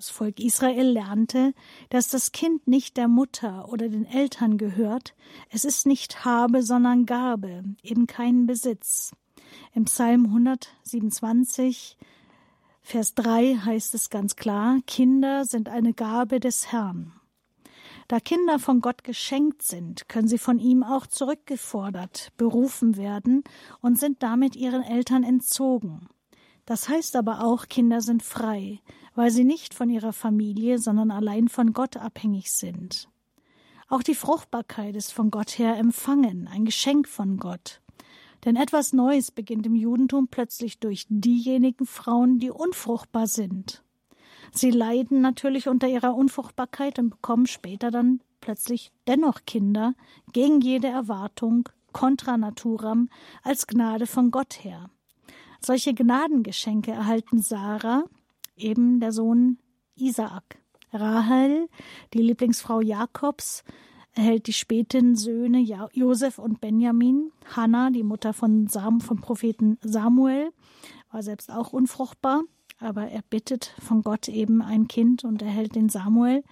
Das Volk Israel lernte, dass das Kind nicht der Mutter oder den Eltern gehört, es ist nicht Habe, sondern Gabe, eben kein Besitz. Im Psalm 127, Vers 3 heißt es ganz klar, Kinder sind eine Gabe des Herrn. Da Kinder von Gott geschenkt sind, können sie von ihm auch zurückgefordert, berufen werden und sind damit ihren Eltern entzogen. Das heißt aber auch, Kinder sind frei, weil sie nicht von ihrer Familie, sondern allein von Gott abhängig sind. Auch die Fruchtbarkeit ist von Gott her empfangen, ein Geschenk von Gott. Denn etwas Neues beginnt im Judentum plötzlich durch diejenigen Frauen, die unfruchtbar sind. Sie leiden natürlich unter ihrer Unfruchtbarkeit und bekommen später dann plötzlich dennoch Kinder gegen jede Erwartung, contra naturam, als Gnade von Gott her. Solche Gnadengeschenke erhalten Sarah, eben der Sohn Isaak. Rahel, die Lieblingsfrau Jakobs, erhält die späten Söhne Josef und Benjamin. Hannah, die Mutter von Sam, vom Propheten Samuel, war selbst auch unfruchtbar, aber er bittet von Gott eben ein Kind und erhält den Samuel.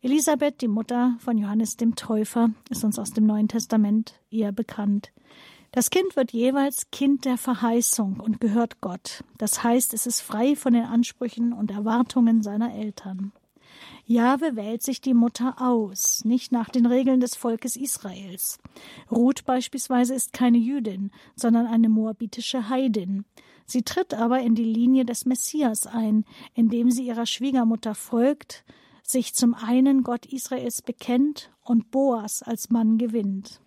Elisabeth, die Mutter von Johannes dem Täufer, ist uns aus dem Neuen Testament eher bekannt. Das Kind wird jeweils Kind der Verheißung und gehört Gott. Das heißt, es ist frei von den Ansprüchen und Erwartungen seiner Eltern. Jahwe wählt sich die Mutter aus, nicht nach den Regeln des Volkes Israels. Ruth beispielsweise ist keine Jüdin, sondern eine moabitische Heidin. Sie tritt aber in die Linie des Messias ein, indem sie ihrer Schwiegermutter folgt, sich zum einen Gott Israels bekennt und Boas als Mann gewinnt.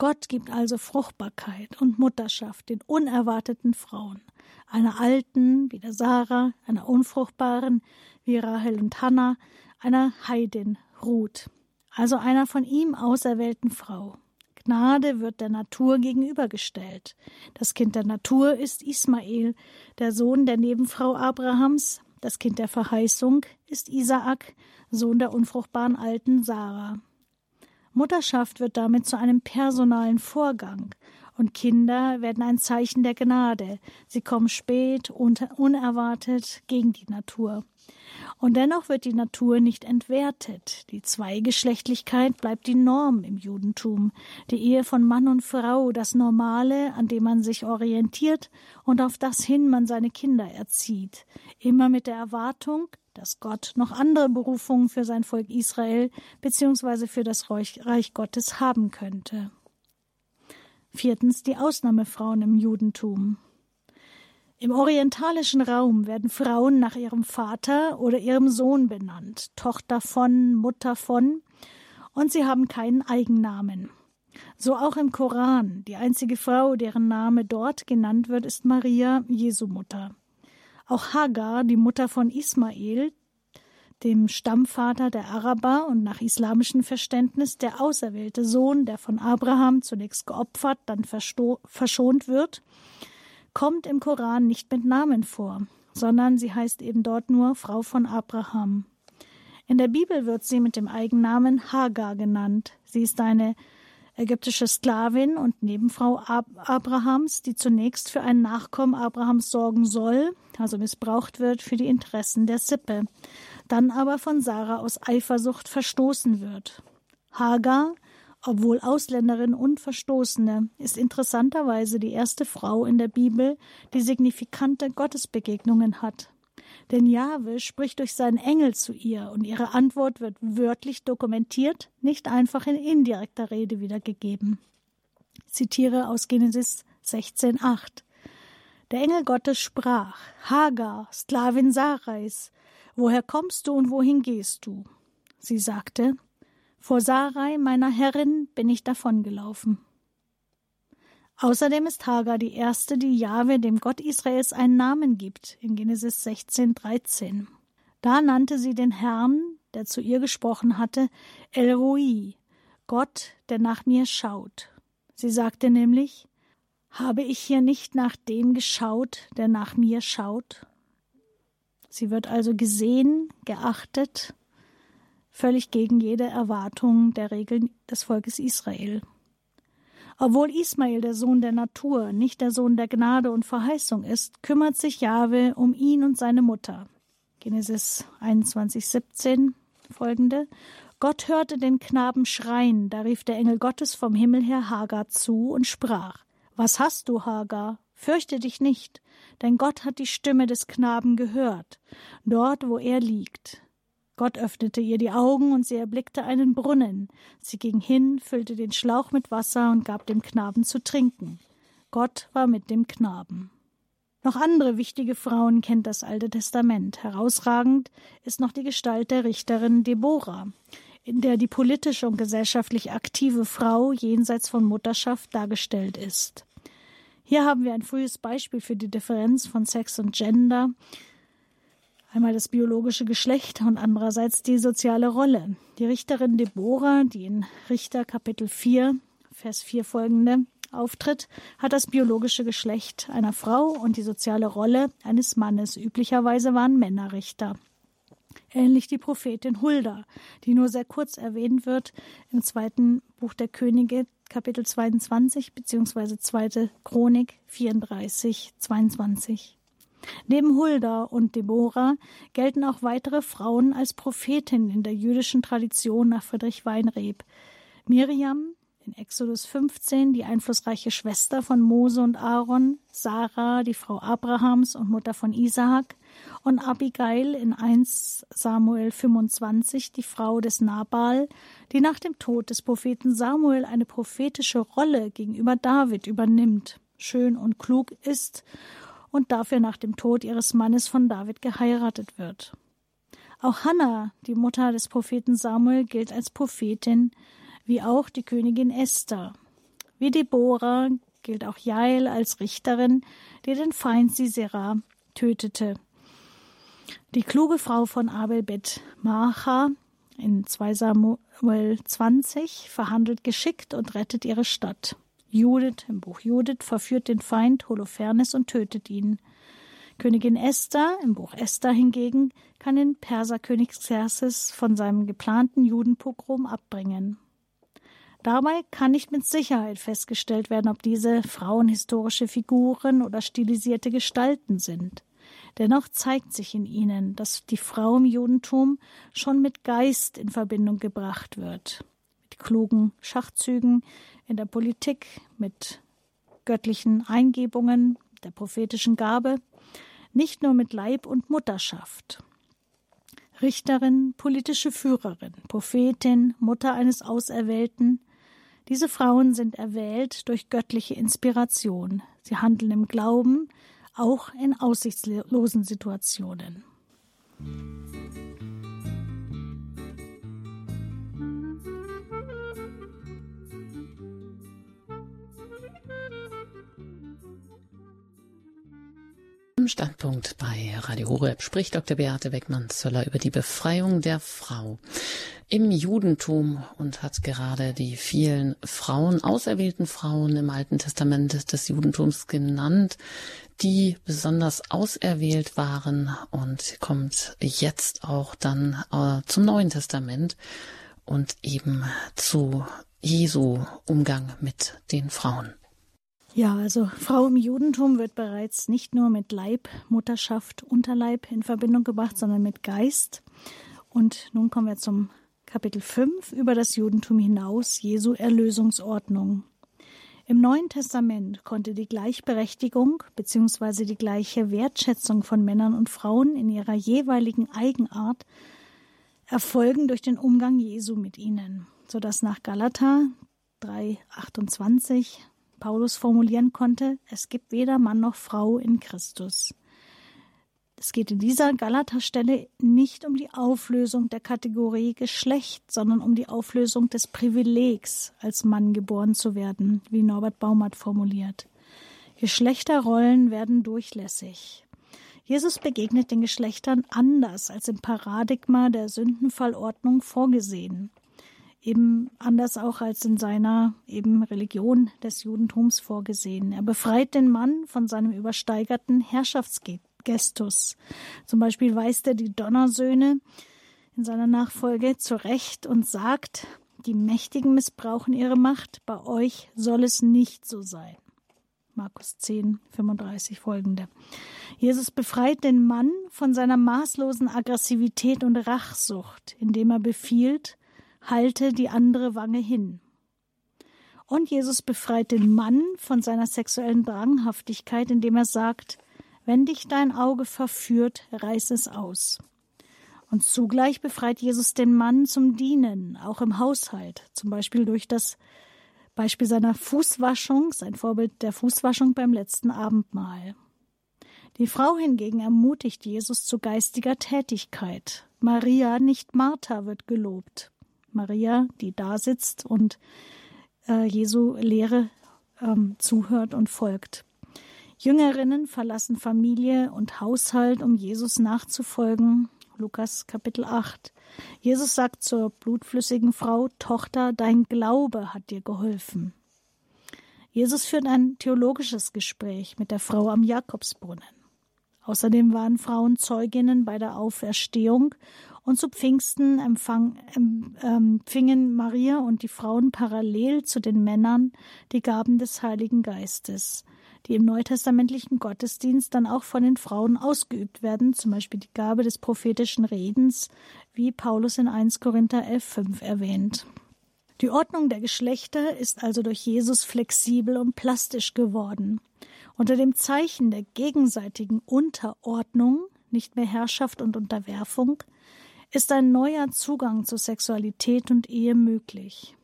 Gott gibt also Fruchtbarkeit und Mutterschaft den unerwarteten Frauen, einer alten wie der Sarah, einer unfruchtbaren wie Rahel und Hannah, einer Heidin Ruth, also einer von ihm auserwählten Frau. Gnade wird der Natur gegenübergestellt. Das Kind der Natur ist Ismael, der Sohn der Nebenfrau Abrahams, das Kind der Verheißung ist Isaak, Sohn der unfruchtbaren alten Sarah. Mutterschaft wird damit zu einem personalen Vorgang und Kinder werden ein Zeichen der Gnade. Sie kommen spät und unerwartet gegen die Natur. Und dennoch wird die Natur nicht entwertet. Die Zweigeschlechtlichkeit bleibt die Norm im Judentum. Die Ehe von Mann und Frau, das Normale, an dem man sich orientiert und auf das hin man seine Kinder erzieht. Immer mit der Erwartung, dass Gott noch andere Berufungen für sein Volk Israel bzw. für das Reich Gottes haben könnte. Viertens die Ausnahmefrauen im Judentum. Im orientalischen Raum werden Frauen nach ihrem Vater oder ihrem Sohn benannt, Tochter von, Mutter von, und sie haben keinen Eigennamen. So auch im Koran. Die einzige Frau, deren Name dort genannt wird, ist Maria, Jesu Mutter. Auch Hagar, die Mutter von Ismael, dem Stammvater der Araber und nach islamischem Verständnis der auserwählte Sohn, der von Abraham zunächst geopfert, dann verschont wird, kommt im Koran nicht mit Namen vor, sondern sie heißt eben dort nur Frau von Abraham. In der Bibel wird sie mit dem Eigennamen Hagar genannt. Sie ist eine ägyptische Sklavin und Nebenfrau Ab Abrahams, die zunächst für einen Nachkommen Abrahams sorgen soll, also missbraucht wird für die Interessen der Sippe, dann aber von Sarah aus Eifersucht verstoßen wird. Hagar, obwohl Ausländerin und Verstoßene, ist interessanterweise die erste Frau in der Bibel, die signifikante Gottesbegegnungen hat. Denn Jahwe spricht durch seinen Engel zu ihr und ihre Antwort wird wörtlich dokumentiert, nicht einfach in indirekter Rede wiedergegeben. Zitiere aus Genesis 16,8. Der Engel Gottes sprach: Hagar, Sklavin Sarais, woher kommst du und wohin gehst du? Sie sagte: Vor Sarai, meiner Herrin, bin ich davongelaufen. Außerdem ist Hagar die erste, die Jahwe, dem Gott Israels, einen Namen gibt, in Genesis 16, 13. Da nannte sie den Herrn, der zu ihr gesprochen hatte, El Roi, Gott, der nach mir schaut. Sie sagte nämlich, habe ich hier nicht nach dem geschaut, der nach mir schaut? Sie wird also gesehen, geachtet, völlig gegen jede Erwartung der Regeln des Volkes Israel. Obwohl Ismael der Sohn der Natur, nicht der Sohn der Gnade und Verheißung ist, kümmert sich Jahwe um ihn und seine Mutter. Genesis 21, 17 folgende. Gott hörte den Knaben schreien, da rief der Engel Gottes vom Himmel her Hagar zu und sprach: Was hast du, Hagar? Fürchte dich nicht, denn Gott hat die Stimme des Knaben gehört, dort, wo er liegt. Gott öffnete ihr die Augen und sie erblickte einen Brunnen. Sie ging hin, füllte den Schlauch mit Wasser und gab dem Knaben zu trinken. Gott war mit dem Knaben. Noch andere wichtige Frauen kennt das Alte Testament. Herausragend ist noch die Gestalt der Richterin Deborah, in der die politisch und gesellschaftlich aktive Frau jenseits von Mutterschaft dargestellt ist. Hier haben wir ein frühes Beispiel für die Differenz von Sex und Gender, Einmal das biologische Geschlecht und andererseits die soziale Rolle. Die Richterin Deborah, die in Richter Kapitel 4, Vers 4 folgende auftritt, hat das biologische Geschlecht einer Frau und die soziale Rolle eines Mannes. Üblicherweise waren Männer Richter. Ähnlich die Prophetin Hulda, die nur sehr kurz erwähnt wird im zweiten Buch der Könige, Kapitel 22 bzw. zweite Chronik 34, 22. Neben Hulda und Deborah gelten auch weitere Frauen als Prophetinnen in der jüdischen Tradition nach Friedrich Weinreb. Miriam in Exodus 15, die einflussreiche Schwester von Mose und Aaron, Sarah, die Frau Abrahams und Mutter von Isaak, und Abigail in 1 Samuel 25, die Frau des Nabal, die nach dem Tod des Propheten Samuel eine prophetische Rolle gegenüber David übernimmt, schön und klug ist und dafür nach dem Tod ihres Mannes von David geheiratet wird. Auch Hannah, die Mutter des Propheten Samuel, gilt als Prophetin, wie auch die Königin Esther. Wie Deborah gilt auch Jael als Richterin, die den Feind Sisera tötete. Die kluge Frau von Abel Bet Macha in 2 Samuel 20 verhandelt geschickt und rettet ihre Stadt. Judith im Buch Judith verführt den Feind Holofernes und tötet ihn. Königin Esther im Buch Esther hingegen kann den Perserkönig Xerxes von seinem geplanten Judenpogrom abbringen. Dabei kann nicht mit Sicherheit festgestellt werden, ob diese Frauen historische Figuren oder stilisierte Gestalten sind. Dennoch zeigt sich in ihnen, dass die Frau im Judentum schon mit Geist in Verbindung gebracht wird, klugen Schachzügen, in der Politik mit göttlichen Eingebungen, der prophetischen Gabe, nicht nur mit Leib und Mutterschaft. Richterin, politische Führerin, Prophetin, Mutter eines Auserwählten, diese Frauen sind erwählt durch göttliche Inspiration. Sie handeln im Glauben, auch in aussichtslosen Situationen. Standpunkt bei Radio Horeb spricht Dr. Beate Beckmann-Zöller über die Befreiung der Frau im Judentum und hat gerade die vielen Frauen, auserwählten Frauen im Alten Testament des Judentums genannt, die besonders auserwählt waren und kommt jetzt auch dann äh, zum Neuen Testament und eben zu Jesu Umgang mit den Frauen. Ja, also Frau im Judentum wird bereits nicht nur mit Leib, Mutterschaft, Unterleib in Verbindung gebracht, sondern mit Geist. Und nun kommen wir zum Kapitel 5 über das Judentum hinaus, Jesu Erlösungsordnung. Im Neuen Testament konnte die Gleichberechtigung bzw. die gleiche Wertschätzung von Männern und Frauen in ihrer jeweiligen Eigenart erfolgen durch den Umgang Jesu mit ihnen, sodass nach Galater 3,28 Paulus formulieren konnte, es gibt weder Mann noch Frau in Christus. Es geht in dieser Galaterstelle nicht um die Auflösung der Kategorie Geschlecht, sondern um die Auflösung des Privilegs, als Mann geboren zu werden, wie Norbert Baumert formuliert. Geschlechterrollen werden durchlässig. Jesus begegnet den Geschlechtern anders als im Paradigma der Sündenfallordnung vorgesehen eben anders auch als in seiner eben Religion des Judentums vorgesehen. Er befreit den Mann von seinem übersteigerten Herrschaftsgestus. Zum Beispiel weist er die Donnersöhne in seiner Nachfolge zurecht und sagt, die Mächtigen missbrauchen ihre Macht, bei euch soll es nicht so sein. Markus 10, 35 folgende. Jesus befreit den Mann von seiner maßlosen Aggressivität und Rachsucht, indem er befiehlt, halte die andere Wange hin. Und Jesus befreit den Mann von seiner sexuellen Dranghaftigkeit, indem er sagt, wenn dich dein Auge verführt, reiß es aus. Und zugleich befreit Jesus den Mann zum Dienen, auch im Haushalt, zum Beispiel durch das Beispiel seiner Fußwaschung, sein Vorbild der Fußwaschung beim letzten Abendmahl. Die Frau hingegen ermutigt Jesus zu geistiger Tätigkeit. Maria, nicht Martha, wird gelobt. Maria, die da sitzt und äh, Jesu Lehre ähm, zuhört und folgt. Jüngerinnen verlassen Familie und Haushalt, um Jesus nachzufolgen. Lukas Kapitel 8. Jesus sagt zur blutflüssigen Frau, Tochter, dein Glaube hat dir geholfen. Jesus führt ein theologisches Gespräch mit der Frau am Jakobsbrunnen. Außerdem waren Frauen Zeuginnen bei der Auferstehung und zu Pfingsten empfang, empfingen Maria und die Frauen parallel zu den Männern die Gaben des Heiligen Geistes die im neutestamentlichen Gottesdienst dann auch von den Frauen ausgeübt werden, zum Beispiel die Gabe des prophetischen Redens, wie Paulus in 1 Korinther 11,5 erwähnt. Die Ordnung der Geschlechter ist also durch Jesus flexibel und plastisch geworden. Unter dem Zeichen der gegenseitigen Unterordnung, nicht mehr Herrschaft und Unterwerfung, ist ein neuer Zugang zu Sexualität und Ehe möglich.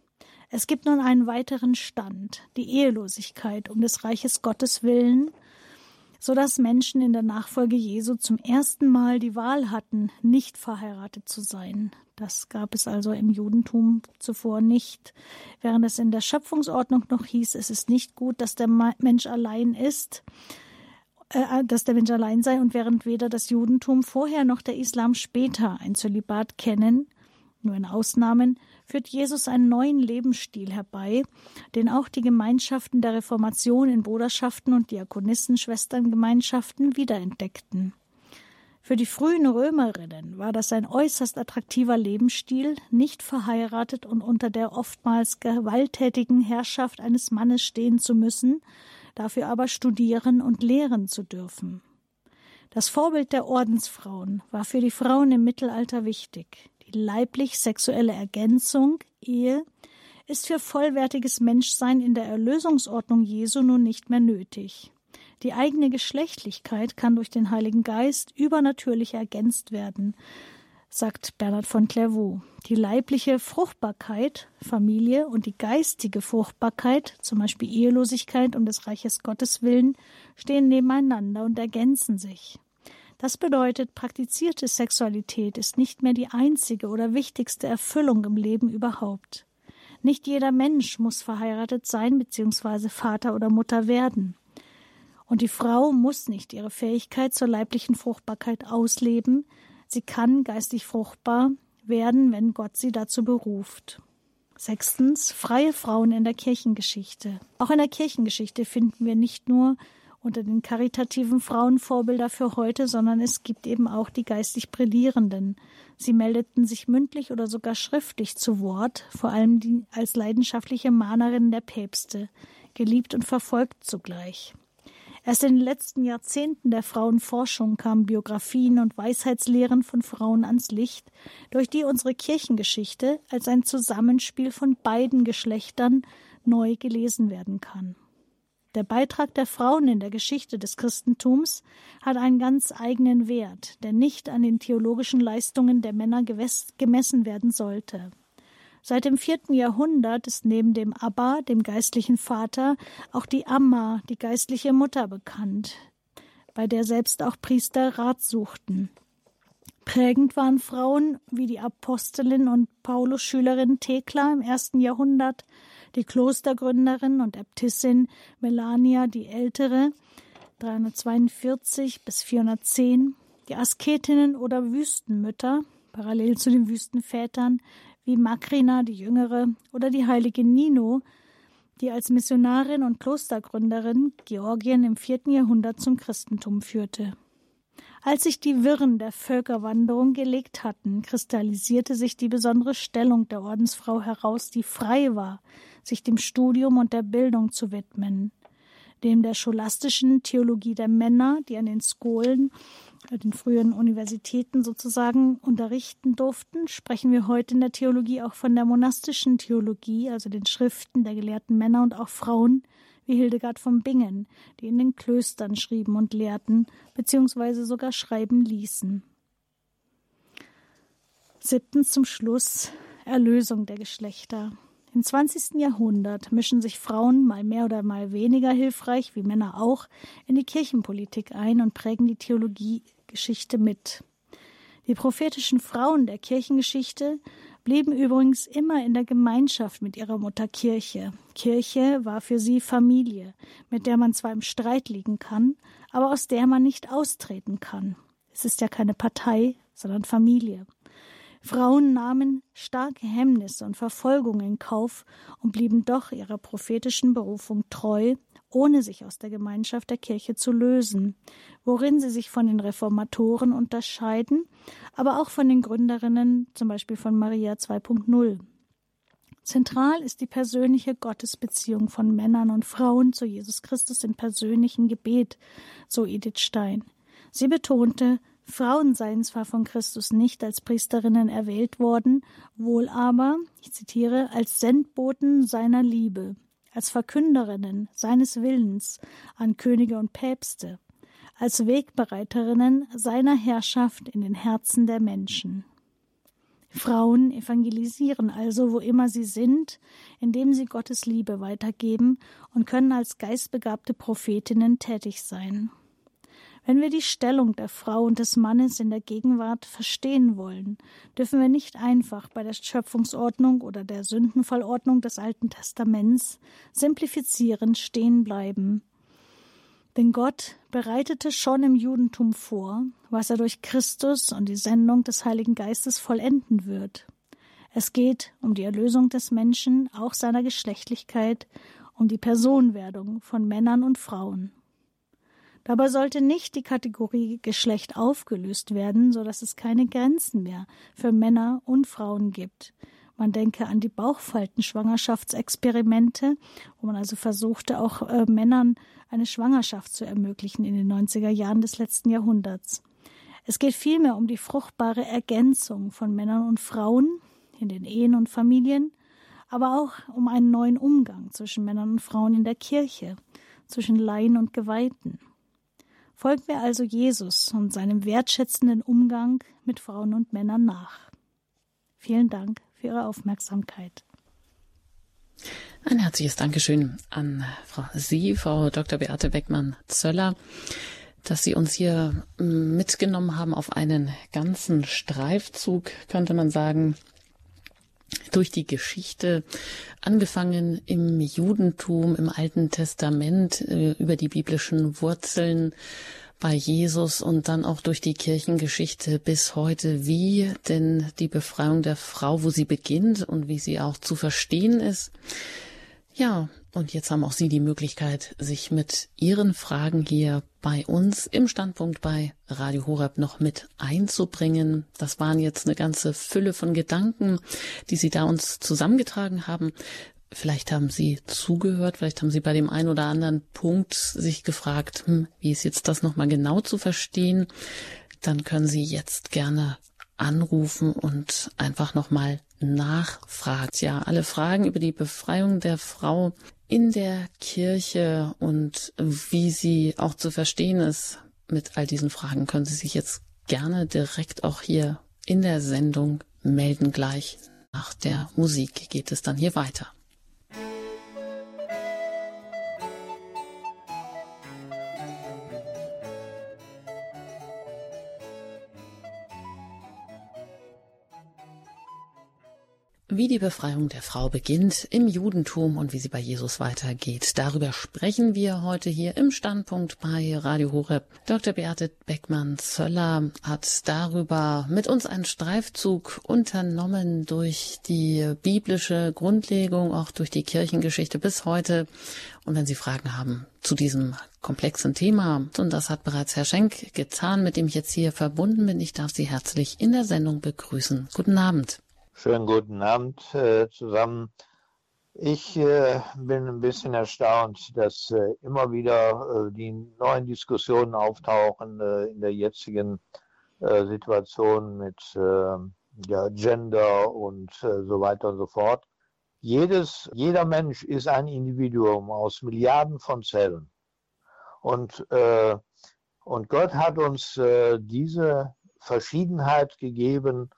Es gibt nun einen weiteren Stand, die Ehelosigkeit um des Reiches Gottes willen, so dass Menschen in der Nachfolge Jesu zum ersten Mal die Wahl hatten, nicht verheiratet zu sein. Das gab es also im Judentum zuvor nicht, während es in der Schöpfungsordnung noch hieß, es ist nicht gut, dass der Mensch allein ist, äh, dass der Mensch allein sei, und während weder das Judentum vorher noch der Islam später ein Zölibat kennen, nur in Ausnahmen, führt Jesus einen neuen Lebensstil herbei, den auch die Gemeinschaften der Reformation in Bruderschaften und Diakonissen-Schwesterngemeinschaften wiederentdeckten. Für die frühen Römerinnen war das ein äußerst attraktiver Lebensstil, nicht verheiratet und unter der oftmals gewalttätigen Herrschaft eines Mannes stehen zu müssen, dafür aber studieren und lehren zu dürfen. Das Vorbild der Ordensfrauen war für die Frauen im Mittelalter wichtig. Die leiblich-sexuelle Ergänzung, Ehe, ist für vollwertiges Menschsein in der Erlösungsordnung Jesu nun nicht mehr nötig. Die eigene Geschlechtlichkeit kann durch den Heiligen Geist übernatürlich ergänzt werden, sagt Bernhard von Clairvaux. Die leibliche Fruchtbarkeit, Familie und die geistige Fruchtbarkeit, zum Beispiel Ehelosigkeit um des Reiches Gottes willen, stehen nebeneinander und ergänzen sich. Das bedeutet, praktizierte Sexualität ist nicht mehr die einzige oder wichtigste Erfüllung im Leben überhaupt. Nicht jeder Mensch muss verheiratet sein bzw. Vater oder Mutter werden. Und die Frau muss nicht ihre Fähigkeit zur leiblichen Fruchtbarkeit ausleben, sie kann geistig fruchtbar werden, wenn Gott sie dazu beruft. Sechstens, freie Frauen in der Kirchengeschichte. Auch in der Kirchengeschichte finden wir nicht nur unter den karitativen Frauenvorbilder für heute, sondern es gibt eben auch die geistig Brillierenden. Sie meldeten sich mündlich oder sogar schriftlich zu Wort, vor allem die als leidenschaftliche Mahnerinnen der Päpste, geliebt und verfolgt zugleich. Erst in den letzten Jahrzehnten der Frauenforschung kamen Biografien und Weisheitslehren von Frauen ans Licht, durch die unsere Kirchengeschichte als ein Zusammenspiel von beiden Geschlechtern neu gelesen werden kann. Der Beitrag der Frauen in der Geschichte des Christentums hat einen ganz eigenen Wert, der nicht an den theologischen Leistungen der Männer gemessen werden sollte. Seit dem vierten Jahrhundert ist neben dem Abba, dem geistlichen Vater, auch die Amma, die geistliche Mutter, bekannt, bei der selbst auch Priester Rat suchten. Prägend waren Frauen wie die Apostelin und Paulus-Schülerin Thekla im ersten Jahrhundert, die Klostergründerin und Äbtissin Melania die Ältere 342 bis 410, die Asketinnen oder Wüstenmütter, parallel zu den Wüstenvätern, wie Makrina die Jüngere oder die heilige Nino, die als Missionarin und Klostergründerin Georgien im vierten Jahrhundert zum Christentum führte. Als sich die Wirren der Völkerwanderung gelegt hatten, kristallisierte sich die besondere Stellung der Ordensfrau heraus, die frei war, sich dem Studium und der Bildung zu widmen. Dem der scholastischen Theologie der Männer, die an den Skolen, äh, den früheren Universitäten sozusagen unterrichten durften, sprechen wir heute in der Theologie auch von der monastischen Theologie, also den Schriften der gelehrten Männer und auch Frauen, wie Hildegard von Bingen, die in den Klöstern schrieben und lehrten, beziehungsweise sogar schreiben ließen. Siebtens zum Schluss Erlösung der Geschlechter. Im 20. Jahrhundert mischen sich Frauen mal mehr oder mal weniger hilfreich, wie Männer auch, in die Kirchenpolitik ein und prägen die Theologiegeschichte mit. Die prophetischen Frauen der Kirchengeschichte blieben übrigens immer in der Gemeinschaft mit ihrer Mutter Kirche. Kirche war für sie Familie, mit der man zwar im Streit liegen kann, aber aus der man nicht austreten kann. Es ist ja keine Partei, sondern Familie. Frauen nahmen starke Hemmnisse und Verfolgung in Kauf und blieben doch ihrer prophetischen Berufung treu ohne sich aus der Gemeinschaft der Kirche zu lösen, worin sie sich von den Reformatoren unterscheiden, aber auch von den Gründerinnen, zum Beispiel von Maria 2.0. Zentral ist die persönliche Gottesbeziehung von Männern und Frauen zu Jesus Christus im persönlichen Gebet, so Edith Stein. Sie betonte, Frauen seien zwar von Christus nicht als Priesterinnen erwählt worden, wohl aber, ich zitiere, als Sendboten seiner Liebe als Verkünderinnen seines Willens an Könige und Päpste, als Wegbereiterinnen seiner Herrschaft in den Herzen der Menschen. Frauen evangelisieren also, wo immer sie sind, indem sie Gottes Liebe weitergeben und können als geistbegabte Prophetinnen tätig sein. Wenn wir die Stellung der Frau und des Mannes in der Gegenwart verstehen wollen, dürfen wir nicht einfach bei der Schöpfungsordnung oder der Sündenfallordnung des Alten Testaments simplifizierend stehen bleiben. Denn Gott bereitete schon im Judentum vor, was er durch Christus und die Sendung des Heiligen Geistes vollenden wird. Es geht um die Erlösung des Menschen, auch seiner Geschlechtlichkeit, um die Personwerdung von Männern und Frauen. Dabei sollte nicht die Kategorie Geschlecht aufgelöst werden, so dass es keine Grenzen mehr für Männer und Frauen gibt. Man denke an die Bauchfaltenschwangerschaftsexperimente, wo man also versuchte, auch äh, Männern eine Schwangerschaft zu ermöglichen in den 90er Jahren des letzten Jahrhunderts. Es geht vielmehr um die fruchtbare Ergänzung von Männern und Frauen in den Ehen und Familien, aber auch um einen neuen Umgang zwischen Männern und Frauen in der Kirche, zwischen Laien und Geweihten. Folgen wir also Jesus und seinem wertschätzenden Umgang mit Frauen und Männern nach. Vielen Dank für Ihre Aufmerksamkeit. Ein herzliches Dankeschön an Frau Sie, Frau Dr. Beate Beckmann-Zöller, dass Sie uns hier mm, mitgenommen haben auf einen ganzen Streifzug, könnte man sagen, durch die Geschichte, angefangen im Judentum, im Alten Testament, äh, über die biblischen Wurzeln bei Jesus und dann auch durch die Kirchengeschichte bis heute, wie denn die Befreiung der Frau, wo sie beginnt und wie sie auch zu verstehen ist. Ja, und jetzt haben auch Sie die Möglichkeit, sich mit Ihren Fragen hier bei uns im Standpunkt bei Radio Horeb noch mit einzubringen. Das waren jetzt eine ganze Fülle von Gedanken, die Sie da uns zusammengetragen haben. Vielleicht haben Sie zugehört, vielleicht haben Sie bei dem einen oder anderen Punkt sich gefragt, hm, wie ist jetzt das nochmal genau zu verstehen? Dann können Sie jetzt gerne anrufen und einfach nochmal nachfragen. Ja, alle Fragen über die Befreiung der Frau in der Kirche und wie sie auch zu verstehen ist mit all diesen Fragen, können Sie sich jetzt gerne direkt auch hier in der Sendung melden. Gleich nach der Musik geht es dann hier weiter. Wie die Befreiung der Frau beginnt im Judentum und wie sie bei Jesus weitergeht. Darüber sprechen wir heute hier im Standpunkt bei Radio Horeb. Dr. Beate Beckmann-Zöller hat darüber mit uns einen Streifzug unternommen durch die biblische Grundlegung, auch durch die Kirchengeschichte bis heute. Und wenn Sie Fragen haben zu diesem komplexen Thema, und das hat bereits Herr Schenk getan, mit dem ich jetzt hier verbunden bin, ich darf Sie herzlich in der Sendung begrüßen. Guten Abend. Schönen guten Abend äh, zusammen. Ich äh, bin ein bisschen erstaunt, dass äh, immer wieder äh, die neuen Diskussionen auftauchen äh, in der jetzigen äh, Situation mit ja, Gender und so weiter und so fort. Jedes, jeder Mensch ist ein Individuum aus Milliarden von Zellen. Und, und Gott hat uns diese Verschiedenheit gegeben,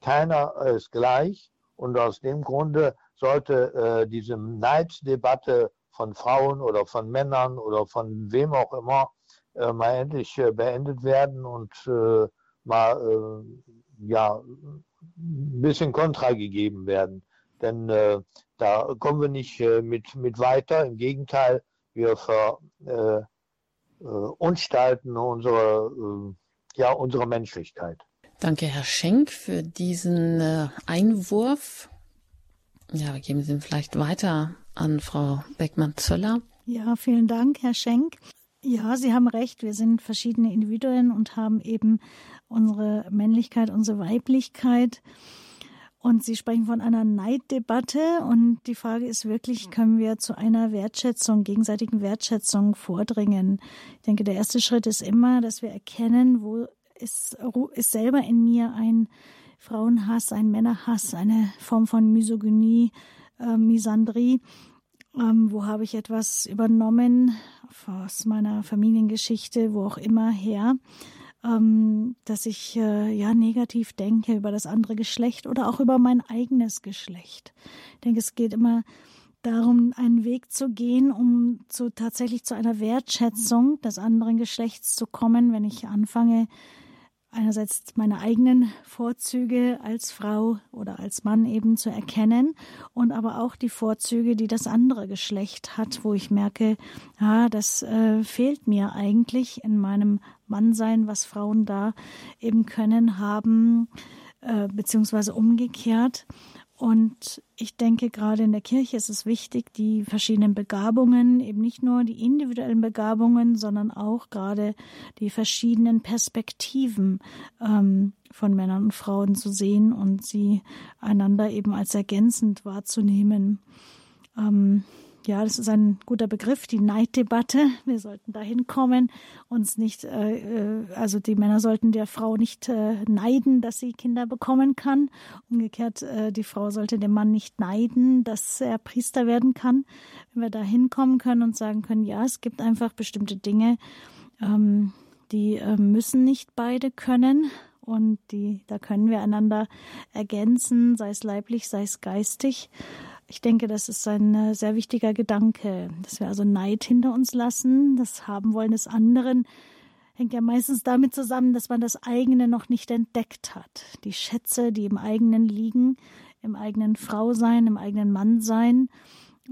keiner ist gleich und aus dem Grunde sollte äh, diese Neiddebatte von Frauen oder von Männern oder von wem auch immer äh, mal endlich äh, beendet werden und äh, mal äh, ja, ein bisschen Kontra gegeben werden. Denn äh, da kommen wir nicht mit, mit weiter. Im Gegenteil, wir verunstalten unsere, ja, unsere Menschlichkeit. Danke, Herr Schenk, für diesen äh, Einwurf. Ja, wir geben Sie vielleicht weiter an Frau Beckmann-Zöller. Ja, vielen Dank, Herr Schenk. Ja, Sie haben recht. Wir sind verschiedene Individuen und haben eben unsere Männlichkeit, unsere Weiblichkeit. Und Sie sprechen von einer Neiddebatte. Und die Frage ist wirklich, können wir zu einer Wertschätzung, gegenseitigen Wertschätzung vordringen? Ich denke, der erste Schritt ist immer, dass wir erkennen, wo ist, ist selber in mir ein Frauenhass, ein Männerhass, eine Form von Misogynie, äh, Misandrie. Ähm, wo habe ich etwas übernommen aus meiner Familiengeschichte, wo auch immer her, ähm, dass ich äh, ja negativ denke über das andere Geschlecht oder auch über mein eigenes Geschlecht. Ich denke, es geht immer darum, einen Weg zu gehen, um zu, tatsächlich zu einer Wertschätzung des anderen Geschlechts zu kommen, wenn ich anfange, einerseits meine eigenen Vorzüge als Frau oder als Mann eben zu erkennen und aber auch die Vorzüge, die das andere Geschlecht hat, wo ich merke, ah, das äh, fehlt mir eigentlich in meinem Mannsein, was Frauen da eben können, haben, äh, beziehungsweise umgekehrt. Und ich denke, gerade in der Kirche ist es wichtig, die verschiedenen Begabungen, eben nicht nur die individuellen Begabungen, sondern auch gerade die verschiedenen Perspektiven ähm, von Männern und Frauen zu sehen und sie einander eben als ergänzend wahrzunehmen. Ähm, ja, das ist ein guter Begriff, die Neiddebatte. Wir sollten dahin kommen, uns nicht, äh, äh, also die Männer sollten der Frau nicht äh, neiden, dass sie Kinder bekommen kann. Umgekehrt, äh, die Frau sollte dem Mann nicht neiden, dass er Priester werden kann. Wenn wir da hinkommen können und sagen können, ja, es gibt einfach bestimmte Dinge, ähm, die äh, müssen nicht beide können und die, da können wir einander ergänzen, sei es leiblich, sei es geistig. Ich denke, das ist ein äh, sehr wichtiger Gedanke, dass wir also Neid hinter uns lassen, das Haben wollen des anderen hängt ja meistens damit zusammen, dass man das eigene noch nicht entdeckt hat. Die Schätze, die im eigenen liegen, im eigenen Frausein, im eigenen Mannsein.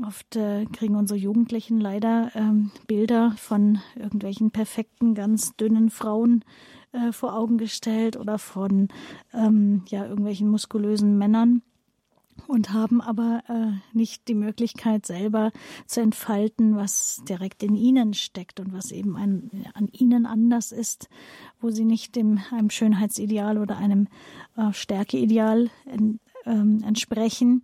Oft äh, kriegen unsere Jugendlichen leider ähm, Bilder von irgendwelchen perfekten, ganz dünnen Frauen äh, vor Augen gestellt oder von ähm, ja irgendwelchen muskulösen Männern und haben aber äh, nicht die Möglichkeit selber zu entfalten, was direkt in ihnen steckt und was eben ein, an ihnen anders ist, wo sie nicht dem einem Schönheitsideal oder einem äh, Stärkeideal en, ähm, entsprechen.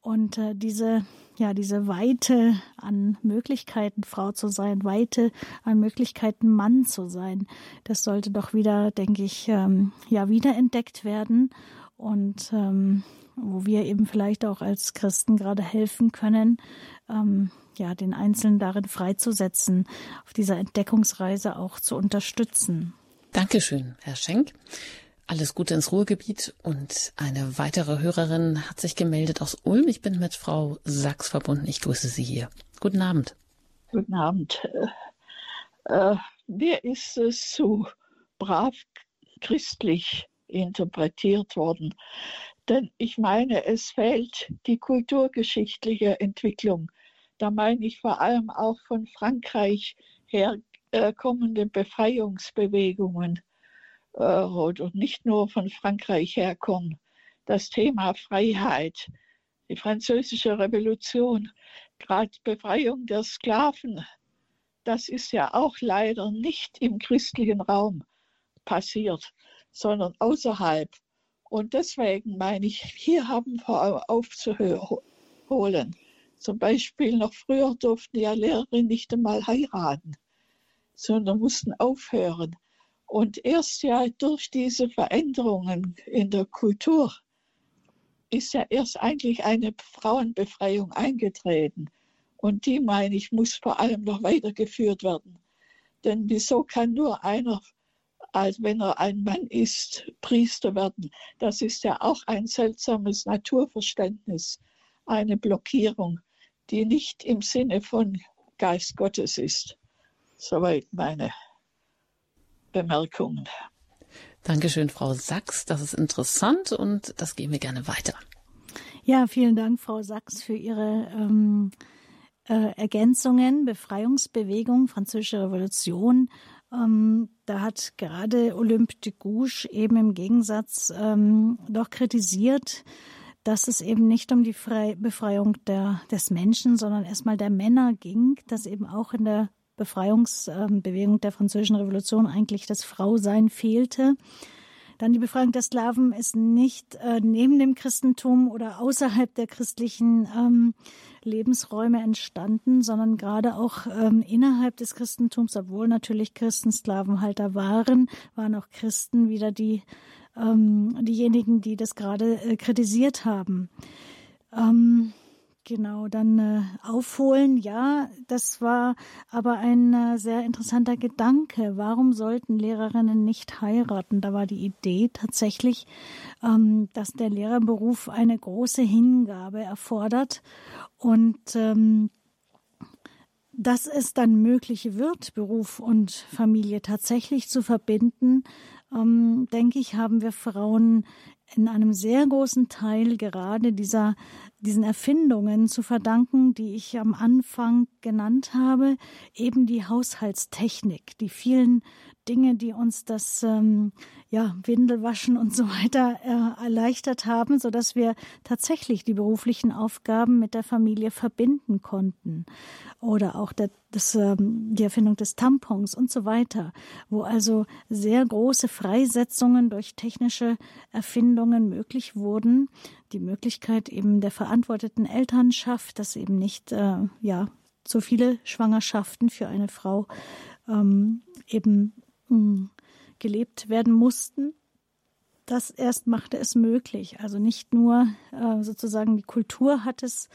Und äh, diese ja diese Weite an Möglichkeiten Frau zu sein, Weite an Möglichkeiten Mann zu sein, das sollte doch wieder, denke ich, ähm, ja wiederentdeckt werden. Und ähm, wo wir eben vielleicht auch als Christen gerade helfen können, ähm, ja, den Einzelnen darin freizusetzen, auf dieser Entdeckungsreise auch zu unterstützen. Dankeschön, Herr Schenk. Alles Gute ins Ruhrgebiet und eine weitere Hörerin hat sich gemeldet aus Ulm. Ich bin mit Frau Sachs verbunden. Ich grüße Sie hier. Guten Abend. Guten Abend. Äh, mir ist es so brav christlich interpretiert worden, Denn ich meine, es fehlt die kulturgeschichtliche Entwicklung. Da meine ich vor allem auch von Frankreich herkommende äh, Befreiungsbewegungen äh, oder nicht nur von Frankreich herkommen. Das Thema Freiheit, die französische Revolution, gerade Befreiung der Sklaven, das ist ja auch leider nicht im christlichen Raum passiert, sondern außerhalb. Und deswegen meine ich, hier haben wir aufzuholen. Zum Beispiel noch früher durften ja Lehrerinnen nicht einmal heiraten, sondern mussten aufhören. Und erst ja durch diese Veränderungen in der Kultur ist ja erst eigentlich eine Frauenbefreiung eingetreten. Und die, meine ich, muss vor allem noch weitergeführt werden. Denn wieso kann nur einer, als wenn er ein Mann ist, Priester werden? Das ist ja auch ein seltsames Naturverständnis, eine Blockierung, die nicht im Sinne von Geist Gottes ist. Soweit meine Bemerkungen. Dankeschön, Frau Sachs. Das ist interessant und das gehen wir gerne weiter. Ja, vielen Dank, Frau Sachs, für Ihre ähm, äh, Ergänzungen. Befreiungsbewegung, Französische Revolution. Ähm, da hat gerade Olympe de Gouges eben im Gegensatz ähm, doch kritisiert, dass es eben nicht um die Frei Befreiung der, des Menschen, sondern erstmal der Männer ging, dass eben auch in der Befreiungsbewegung der Französischen Revolution eigentlich das Frausein fehlte. Dann die Befreiung der Sklaven ist nicht äh, neben dem Christentum oder außerhalb der christlichen ähm, Lebensräume entstanden, sondern gerade auch ähm, innerhalb des Christentums, obwohl natürlich Christen Sklavenhalter waren, waren auch Christen wieder die ähm, diejenigen, die das gerade äh, kritisiert haben. Ähm, Genau, dann äh, aufholen, ja, das war aber ein äh, sehr interessanter Gedanke. Warum sollten Lehrerinnen nicht heiraten? Da war die Idee tatsächlich, ähm, dass der Lehrerberuf eine große Hingabe erfordert und ähm, dass es dann möglich wird, Beruf und Familie tatsächlich zu verbinden, ähm, denke ich, haben wir Frauen in einem sehr großen Teil gerade dieser, diesen Erfindungen zu verdanken, die ich am Anfang genannt habe, eben die Haushaltstechnik, die vielen Dinge, die uns das ähm, ja, Windelwaschen und so weiter äh, erleichtert haben, so dass wir tatsächlich die beruflichen Aufgaben mit der Familie verbinden konnten. Oder auch der, das, ähm, die Erfindung des Tampons und so weiter, wo also sehr große Freisetzungen durch technische Erfindungen möglich wurden. Die Möglichkeit eben der verantworteten Elternschaft, dass eben nicht äh, ja so viele Schwangerschaften für eine Frau ähm, eben gelebt werden mussten. Das erst machte es möglich. Also nicht nur äh, sozusagen die Kultur hat es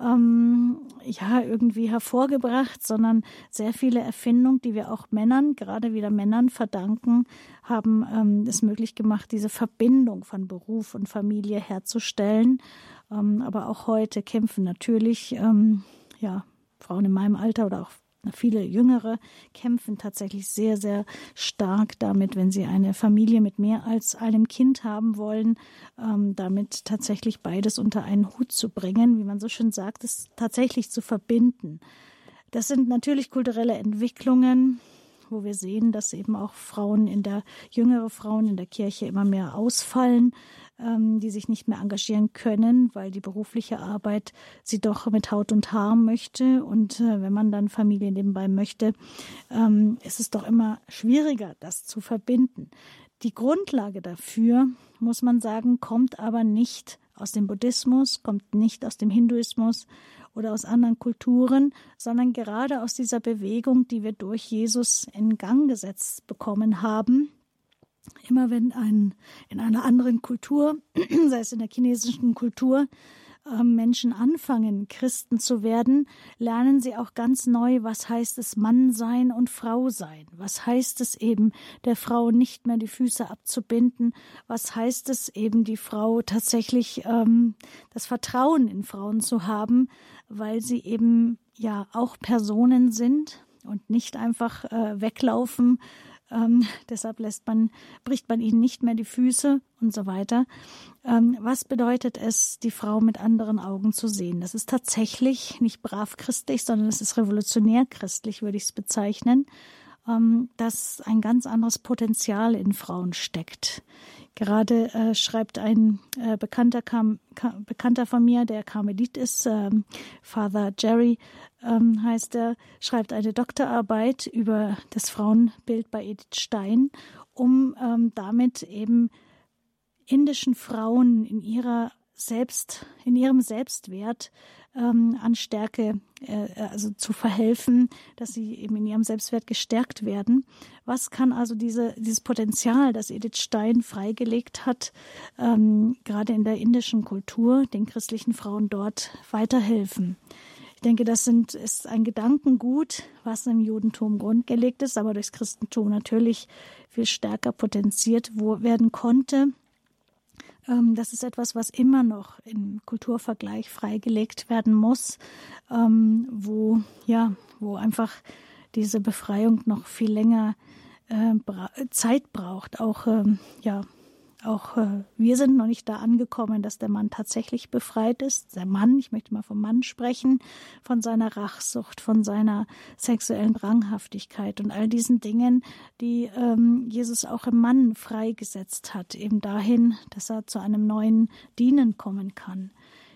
ähm, ja irgendwie hervorgebracht, sondern sehr viele Erfindungen, die wir auch Männern, gerade wieder Männern verdanken, haben ähm, es möglich gemacht, diese Verbindung von Beruf und Familie herzustellen. Ähm, aber auch heute kämpfen natürlich ähm, ja Frauen in meinem Alter oder auch Viele Jüngere kämpfen tatsächlich sehr, sehr stark damit, wenn sie eine Familie mit mehr als einem Kind haben wollen, ähm, damit tatsächlich beides unter einen Hut zu bringen, wie man so schön sagt, es tatsächlich zu verbinden. Das sind natürlich kulturelle Entwicklungen, wo wir sehen, dass eben auch Frauen in der, jüngere Frauen in der Kirche immer mehr ausfallen, die sich nicht mehr engagieren können, weil die berufliche Arbeit sie doch mit Haut und Haar möchte. Und äh, wenn man dann Familie nebenbei möchte, ähm, ist es doch immer schwieriger, das zu verbinden. Die Grundlage dafür, muss man sagen, kommt aber nicht aus dem Buddhismus, kommt nicht aus dem Hinduismus oder aus anderen Kulturen, sondern gerade aus dieser Bewegung, die wir durch Jesus in Gang gesetzt bekommen haben, Immer wenn ein, in einer anderen Kultur, [clears throat] sei es in der chinesischen Kultur, ähm, Menschen anfangen, Christen zu werden, lernen sie auch ganz neu, was heißt es Mann sein und Frau sein. Was heißt es eben, der Frau nicht mehr die Füße abzubinden? Was heißt es eben, die Frau tatsächlich ähm, das Vertrauen in Frauen zu haben, weil sie eben ja auch Personen sind und nicht einfach äh, weglaufen Ähm, deshalb lässt man, bricht man ihnen nicht mehr die Füße und so weiter. Ähm, was bedeutet es, die Frau mit anderen Augen zu sehen? Das ist tatsächlich nicht brav christlich, sondern es ist revolutionär christlich, würde ich es bezeichnen, ähm, dass ein ganz anderes Potenzial in Frauen steckt. Gerade äh, schreibt ein äh, Bekannter, kam, kam, Bekannter von mir, der Karmelit ist, ähm, Father Jerry ähm, heißt er, schreibt eine Doktorarbeit über das Frauenbild bei Edith Stein, um ähm, damit eben indischen Frauen in ihrer selbst, in ihrem Selbstwert ähm, an Stärke, äh, also zu verhelfen, dass sie eben in ihrem Selbstwert gestärkt werden. Was kann also diese, dieses Potenzial, das Edith Stein freigelegt hat, ähm, gerade in der indischen Kultur, den christlichen Frauen dort weiterhelfen? Ich denke, das sind, ist ein Gedankengut, was im Judentum grundgelegt ist, aber durchs Christentum natürlich viel stärker potenziert werden konnte. Ähm, das ist etwas, was immer noch im Kulturvergleich freigelegt werden muss, ähm, wo, ja, wo einfach diese Befreiung noch viel länger äh, Zeit braucht, auch, ähm, ja, auch äh, wir sind noch nicht da angekommen, dass der Mann tatsächlich befreit ist. Der Mann, ich möchte mal vom Mann sprechen, von seiner Rachsucht, von seiner sexuellen Dranghaftigkeit und all diesen Dingen, die ähm, Jesus auch im Mann freigesetzt hat, eben dahin, dass er zu einem neuen Dienen kommen kann.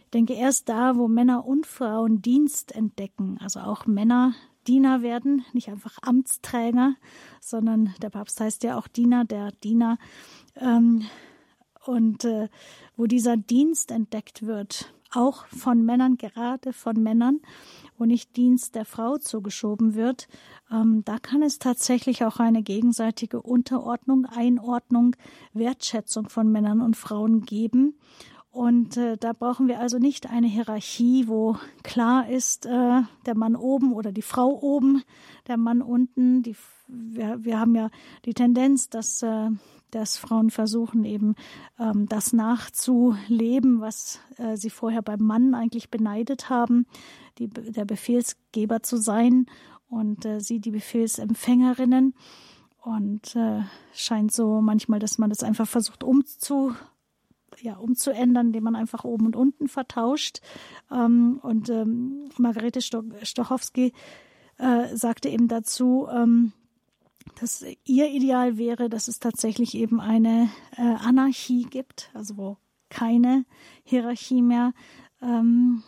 Ich denke, erst da, wo Männer und Frauen Dienst entdecken, also auch Männer Diener werden, nicht einfach Amtsträger, sondern der Papst heißt ja auch Diener, der Diener. Ähm, und äh, wo dieser Dienst entdeckt wird, auch von Männern, gerade von Männern, wo nicht Dienst der Frau zugeschoben wird, ähm, da kann es tatsächlich auch eine gegenseitige Unterordnung, Einordnung, Wertschätzung von Männern und Frauen geben. Und äh, da brauchen wir also nicht eine Hierarchie, wo klar ist, äh, der Mann oben oder die Frau oben, der Mann unten. Die, wir, wir haben ja die Tendenz, dass, äh, dass Frauen versuchen, eben ähm, das nachzuleben, was äh, sie vorher beim Mann eigentlich beneidet haben, die, der Befehlsgeber zu sein und äh, sie die Befehlsempfängerinnen. Und äh, scheint so manchmal, dass man das einfach versucht umzu ja, umzuändern, indem man einfach oben und unten vertauscht. Ähm, und ähm, Margarete Stochowski äh, sagte eben dazu, ähm, dass ihr Ideal wäre, dass es tatsächlich eben eine äh, Anarchie gibt, also wo keine Hierarchie mehr ähm,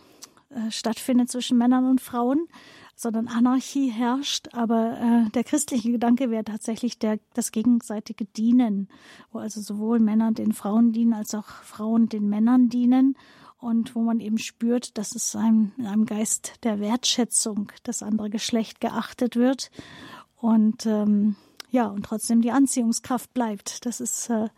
äh, stattfindet zwischen Männern und Frauen, sondern Anarchie herrscht. Aber äh, der christliche Gedanke wäre tatsächlich der, das gegenseitige Dienen, wo also sowohl Männer den Frauen dienen als auch Frauen den Männern dienen und wo man eben spürt, dass es einem, in einem Geist der Wertschätzung das andere Geschlecht geachtet wird und ähm, ja und trotzdem die Anziehungskraft bleibt. Das ist äh,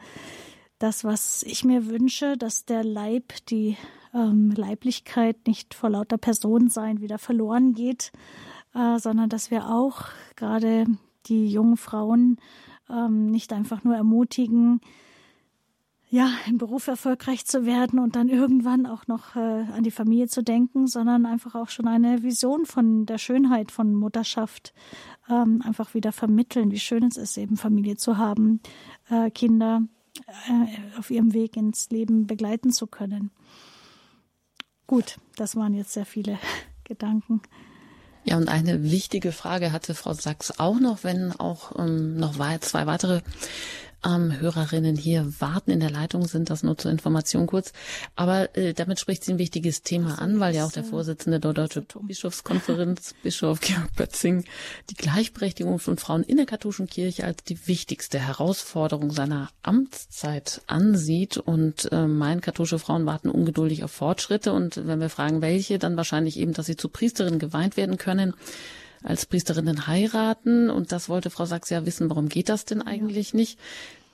das, was ich mir wünsche, dass der Leib, die ähm, Leiblichkeit nicht vor lauter Personensein wieder verloren geht, äh, sondern dass wir auch gerade die jungen Frauen ähm, nicht einfach nur ermutigen, ja, im Beruf erfolgreich zu werden und dann irgendwann auch noch äh, an die Familie zu denken, sondern einfach auch schon eine Vision von der Schönheit von Mutterschaft ähm, einfach wieder vermitteln, wie schön es ist, eben Familie zu haben, äh, Kinder äh, auf ihrem Weg ins Leben begleiten zu können. Gut, das waren jetzt sehr viele [laughs] Gedanken. Ja, und eine wichtige Frage hatte Frau Sachs auch noch, wenn auch ähm, noch zwei weitere ähm, Hörerinnen hier warten in der Leitung sind. Das nur zur Information kurz. Aber äh, damit spricht sie ein wichtiges Thema an, weil ja auch der Vorsitzende der Deutschen Bischofskonferenz, [laughs] Bischof Georg Bötzing, die Gleichberechtigung von Frauen in der katholischen Kirche als die wichtigste Herausforderung seiner Amtszeit ansieht. Und äh, meint, katholische Frauen warten ungeduldig auf Fortschritte. Und wenn wir fragen, welche, dann wahrscheinlich eben, dass sie zu Priesterinnen geweint werden können als Priesterinnen heiraten. Und das wollte Frau Sachs ja wissen, warum geht das denn eigentlich nicht?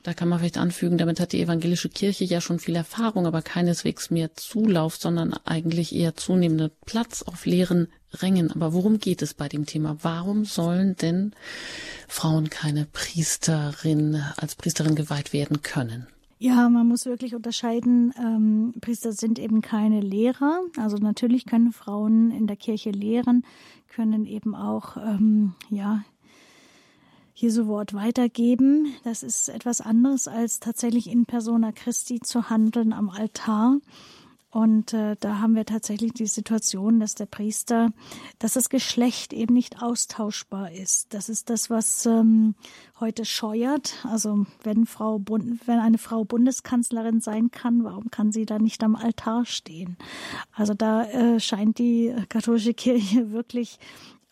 Da kann man vielleicht anfügen, damit hat die evangelische Kirche ja schon viel Erfahrung, aber keineswegs mehr Zulauf, sondern eigentlich eher zunehmenden Platz auf leeren Rängen. Aber worum geht es bei dem Thema? Warum sollen denn Frauen keine Priesterin als Priesterin geweiht werden können? Ja, man muss wirklich unterscheiden. Ähm, Priester sind eben keine Lehrer. Also natürlich können Frauen in der Kirche lehren, können eben auch, ähm, ja, Jesu Wort weitergeben. Das ist etwas anderes als tatsächlich in persona Christi zu handeln am Altar. Und äh, da haben wir tatsächlich die Situation, dass der Priester, dass das Geschlecht eben nicht austauschbar ist. Das ist das, was ähm, heute scheuert. Also wenn Frau wenn eine Frau Bundeskanzlerin sein kann, warum kann sie da nicht am Altar stehen? Also da äh, scheint die katholische Kirche [laughs] wirklich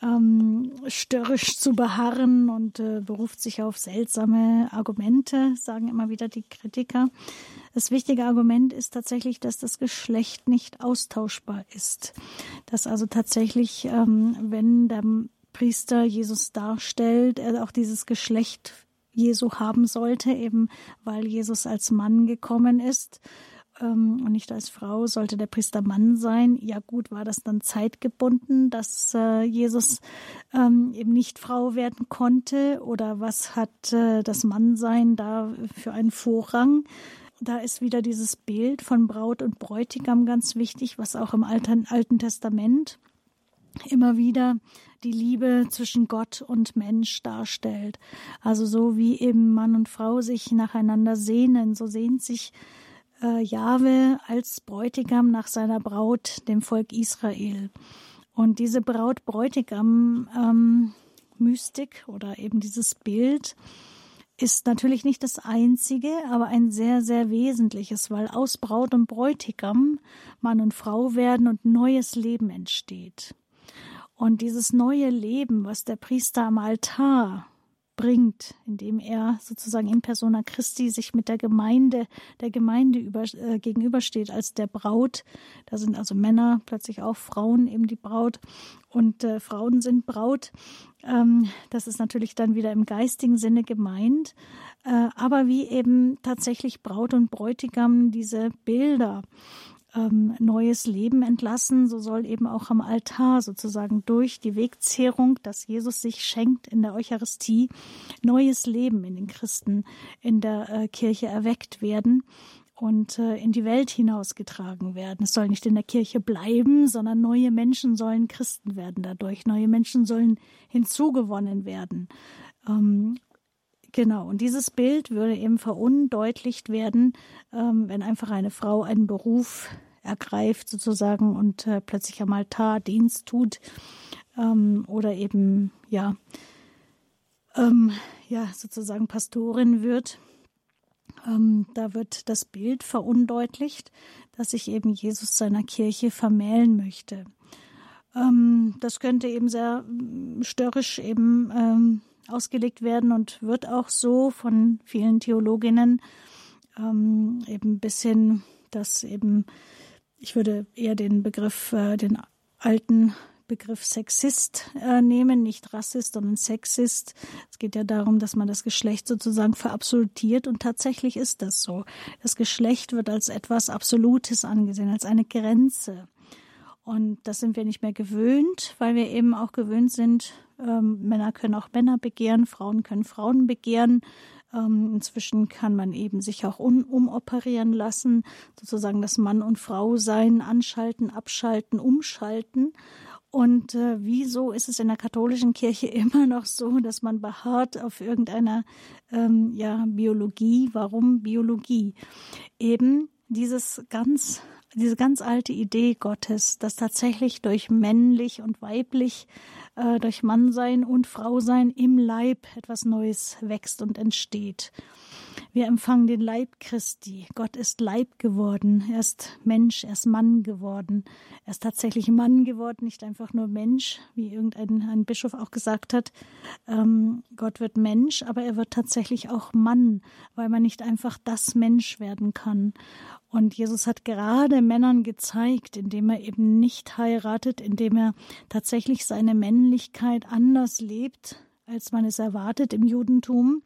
ähm, störrisch zu beharren und äh, beruft sich auf seltsame Argumente, sagen immer wieder die Kritiker. Das wichtige Argument ist tatsächlich, dass das Geschlecht nicht austauschbar ist. Dass also tatsächlich, ähm, wenn der Priester Jesus darstellt, er auch dieses Geschlecht Jesu haben sollte, eben weil Jesus als Mann gekommen ist ähm, und nicht als Frau, sollte der Priester Mann sein. Ja gut, war das dann zeitgebunden, dass äh, Jesus ähm, eben nicht Frau werden konnte oder was hat äh, das Mannsein da für einen Vorrang? da ist wieder dieses Bild von Braut und Bräutigam ganz wichtig, was auch im Alten, Alten Testament immer wieder die Liebe zwischen Gott und Mensch darstellt. Also so wie eben Mann und Frau sich nacheinander sehnen, so sehnt sich äh, Jahwe als Bräutigam nach seiner Braut, dem Volk Israel. Und diese Braut-Bräutigam-Mystik ähm, oder eben dieses Bild ist natürlich nicht das einzige, aber ein sehr, sehr wesentliches, weil aus Braut und Bräutigam Mann und Frau werden und neues Leben entsteht. Und dieses neue Leben, was der Priester am Altar bringt, indem er sozusagen in persona Christi sich mit der Gemeinde, der Gemeinde über, äh, gegenübersteht als der Braut. Da sind also Männer, plötzlich auch Frauen eben die Braut und äh, Frauen sind Braut. Ähm, das ist natürlich dann wieder im geistigen Sinne gemeint. Äh, aber wie eben tatsächlich Braut und Bräutigam diese Bilder ähm, neues Leben entlassen, so soll eben auch am Altar sozusagen durch die Wegzehrung, dass Jesus sich schenkt in der Eucharistie, neues Leben in den Christen in der äh, Kirche erweckt werden und äh, in die Welt hinausgetragen werden. Es soll nicht in der Kirche bleiben, sondern neue Menschen sollen Christen werden dadurch. Neue Menschen sollen hinzugewonnen werden. Ähm, Genau, und dieses Bild würde eben verundeutlicht werden, ähm, wenn einfach eine Frau einen Beruf ergreift sozusagen und äh, plötzlich am Altar Dienst tut ähm, oder eben ja ähm, ja sozusagen Pastorin wird. Ähm, da wird das Bild verundeutlicht, dass sich eben Jesus seiner Kirche vermählen möchte. Ähm, das könnte eben sehr mm, störrisch eben ähm, ausgelegt werden und wird auch so von vielen Theologinnen ähm, eben bis hin, dass eben, ich würde eher den Begriff, äh, den alten Begriff Sexist äh, nehmen, nicht Rassist, sondern Sexist. Es geht ja darum, dass man das Geschlecht sozusagen verabsolutiert und tatsächlich ist das so. Das Geschlecht wird als etwas Absolutes angesehen, als eine Grenze. Und das sind wir nicht mehr gewöhnt, weil wir eben auch gewöhnt sind, ähm, Männer können auch Männer begehren, Frauen können Frauen begehren. Ähm, inzwischen kann man eben sich auch un umoperieren lassen, sozusagen das Mann und Frau sein, anschalten, abschalten, umschalten. Und äh, wieso ist es in der katholischen Kirche [laughs] immer noch so, dass man beharrt auf irgendeiner ähm, ja, Biologie? Warum Biologie? Eben dieses ganz diese ganz alte Idee Gottes, dass tatsächlich durch männlich und weiblich äh, durch Mannsein und Frausein im Leib etwas Neues wächst und entsteht. Wir empfangen den Leib Christi. Gott ist Leib geworden. Er ist Mensch, er ist Mann geworden. Er ist tatsächlich Mann geworden, nicht einfach nur Mensch, wie irgendein ein Bischof auch gesagt hat. Ähm, Gott wird Mensch, aber er wird tatsächlich auch Mann, weil man nicht einfach das Mensch werden kann. Und Jesus hat gerade Männern gezeigt, indem er eben nicht heiratet, indem er tatsächlich seine Männlichkeit anders lebt, als man es erwartet im Judentum,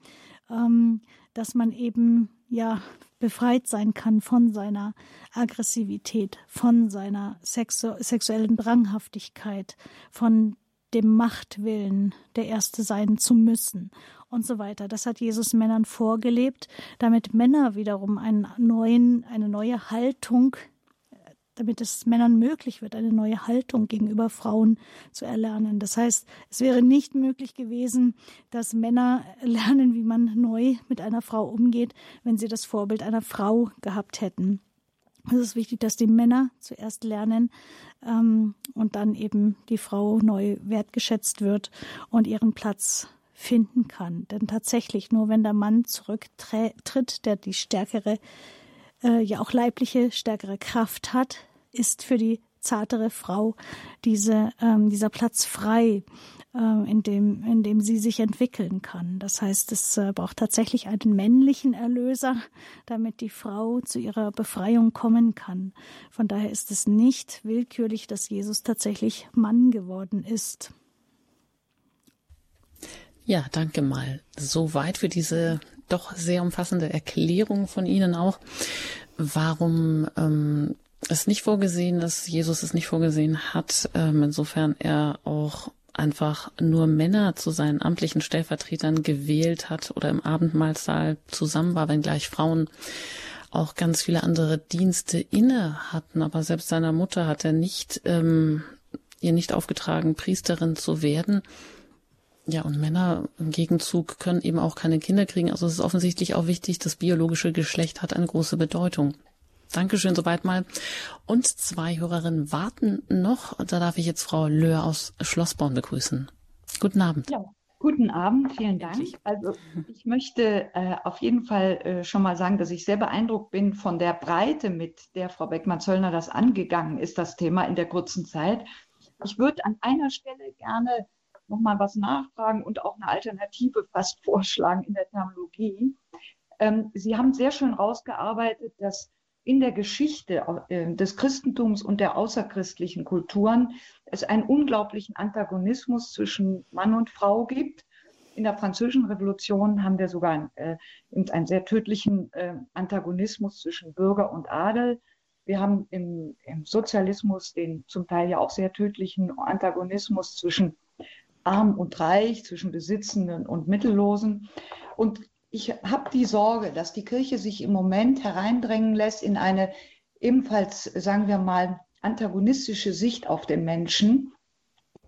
ähm, dass man eben ja befreit sein kann von seiner Aggressivität, von seiner sexu sexuellen Dranghaftigkeit, von dem Machtwillen, der Erste sein zu müssen und so weiter. Das hat Jesus Männern vorgelebt, damit Männer wiederum einen neuen, eine neue Haltung damit es Männern möglich wird, eine neue Haltung gegenüber Frauen zu erlernen. Das heißt, es wäre nicht möglich gewesen, dass Männer lernen, wie man neu mit einer Frau umgeht, wenn sie das Vorbild einer Frau gehabt hätten. Es ist wichtig, dass die Männer zuerst lernen ähm, und dann eben die Frau neu wertgeschätzt wird und ihren Platz finden kann. Denn tatsächlich nur wenn der Mann zurücktritt, der die stärkere äh, ja auch leibliche stärkere Kraft hat, ist für die zartere Frau diese, ähm, dieser Platz frei, äh, in, dem, in dem sie sich entwickeln kann. Das heißt, es äh, braucht tatsächlich einen männlichen Erlöser, damit die Frau zu ihrer Befreiung kommen kann. Von daher ist es nicht willkürlich, dass Jesus tatsächlich Mann geworden ist. Ja, danke mal. Soweit für diese doch sehr umfassende Erklärung von Ihnen auch, warum ähm, es nicht vorgesehen, dass Jesus es nicht vorgesehen hat, ähm, insofern er auch einfach nur Männer zu seinen amtlichen Stellvertretern gewählt hat oder im Abendmahlsaal zusammen war, wenngleich Frauen auch ganz viele andere Dienste inne hatten. Aber selbst seiner Mutter hat er nicht, ähm, ihr nicht aufgetragen, Priesterin zu werden. Ja, und Männer im Gegenzug können eben auch keine Kinder kriegen. Also es ist offensichtlich auch wichtig, das biologische Geschlecht hat eine große Bedeutung. Dankeschön soweit mal. Und zwei Hörerinnen warten noch. Da darf ich jetzt Frau Löhr aus Schlossborn begrüßen. Guten Abend. Ja, guten Abend, vielen Dank. Also ich möchte äh, auf jeden Fall äh, schon mal sagen, dass ich sehr beeindruckt bin von der Breite, mit der Frau Beckmann-Zöllner das angegangen ist, das Thema in der kurzen Zeit. Ich würde an einer Stelle gerne nochmal was nachfragen und auch eine Alternative fast vorschlagen in der Terminologie. Ähm, Sie haben sehr schön rausgearbeitet, dass in der Geschichte äh, des Christentums und der außerchristlichen Kulturen es einen unglaublichen Antagonismus zwischen Mann und Frau gibt. In der Französischen Revolution haben wir sogar einen, äh, einen sehr tödlichen äh, Antagonismus zwischen Bürger und Adel. Wir haben im, im, Sozialismus den zum Teil ja auch sehr tödlichen Antagonismus zwischen arm und reich, zwischen Besitzenden und Mittellosen. Und ich habe die Sorge, dass die Kirche sich im Moment hereindrängen lässt in eine ebenfalls, sagen wir mal, antagonistische Sicht auf den Menschen,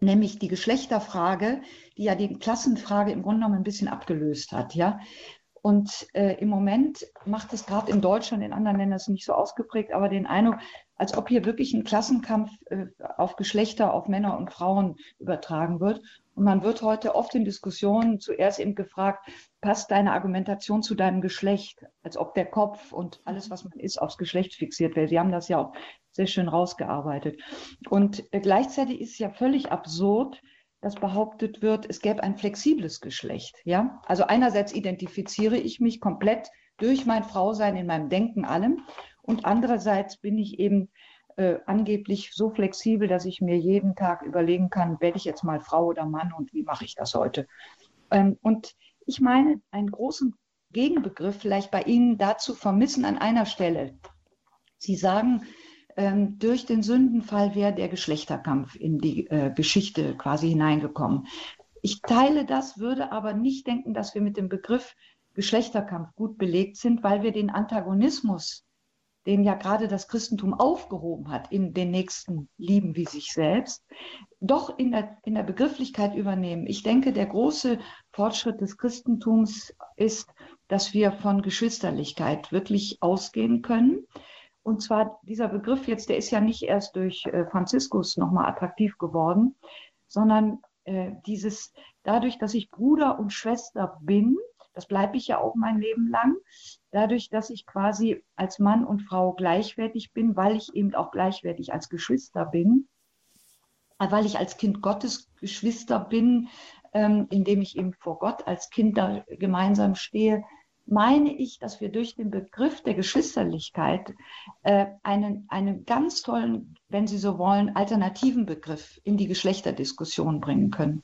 nämlich die Geschlechterfrage, die ja die Klassenfrage im Grunde genommen ein bisschen abgelöst hat. Ja? Und äh, im Moment macht es gerade in Deutschland, in anderen Ländern ist es nicht so ausgeprägt, aber den Eindruck, als ob hier wirklich ein Klassenkampf äh, auf Geschlechter, auf Männer und Frauen übertragen wird. Und man wird heute oft in Diskussionen zuerst eben gefragt, passt deine Argumentation zu deinem Geschlecht? Als ob der Kopf und alles, was man ist, aufs Geschlecht fixiert wäre. Sie haben das ja auch sehr schön rausgearbeitet. Und äh, gleichzeitig ist es ja völlig absurd, dass behauptet wird, es gäbe ein flexibles Geschlecht. Ja? Also einerseits identifiziere ich mich komplett durch mein Frausein in meinem Denken allem und andererseits bin ich eben äh, angeblich so flexibel, dass ich mir jeden Tag überlegen kann, werde ich jetzt mal Frau oder Mann und wie mache ich das heute. Ähm, und ich meine, einen großen Gegenbegriff vielleicht bei Ihnen dazu vermissen an einer Stelle. Sie sagen, ähm, durch den Sündenfall wäre der Geschlechterkampf in die äh, Geschichte quasi hineingekommen. Ich teile das, würde aber nicht denken, dass wir mit dem Begriff Geschlechterkampf gut belegt sind, weil wir den Antagonismus den ja gerade das Christentum aufgehoben hat, in den Nächsten lieben wie sich selbst, doch in der, in der Begrifflichkeit übernehmen. Ich denke, der große Fortschritt des Christentums ist, dass wir von Geschwisterlichkeit wirklich ausgehen können. Und zwar dieser Begriff jetzt, der ist ja nicht erst durch äh, Franziskus nochmal attraktiv geworden, sondern äh, dieses, dadurch, dass ich Bruder und Schwester bin, das bleibe ich ja auch mein Leben lang. Dadurch, dass ich quasi als Mann und Frau gleichwertig bin, weil ich eben auch gleichwertig als Geschwister bin, weil ich als Kind Gottes Geschwister bin, ähm, indem ich eben vor Gott als Kind da gemeinsam stehe, meine ich, dass wir durch den Begriff der Geschwisterlichkeit äh, einen, einen ganz tollen, wenn Sie so wollen, alternativen Begriff in die Geschlechterdiskussion bringen können.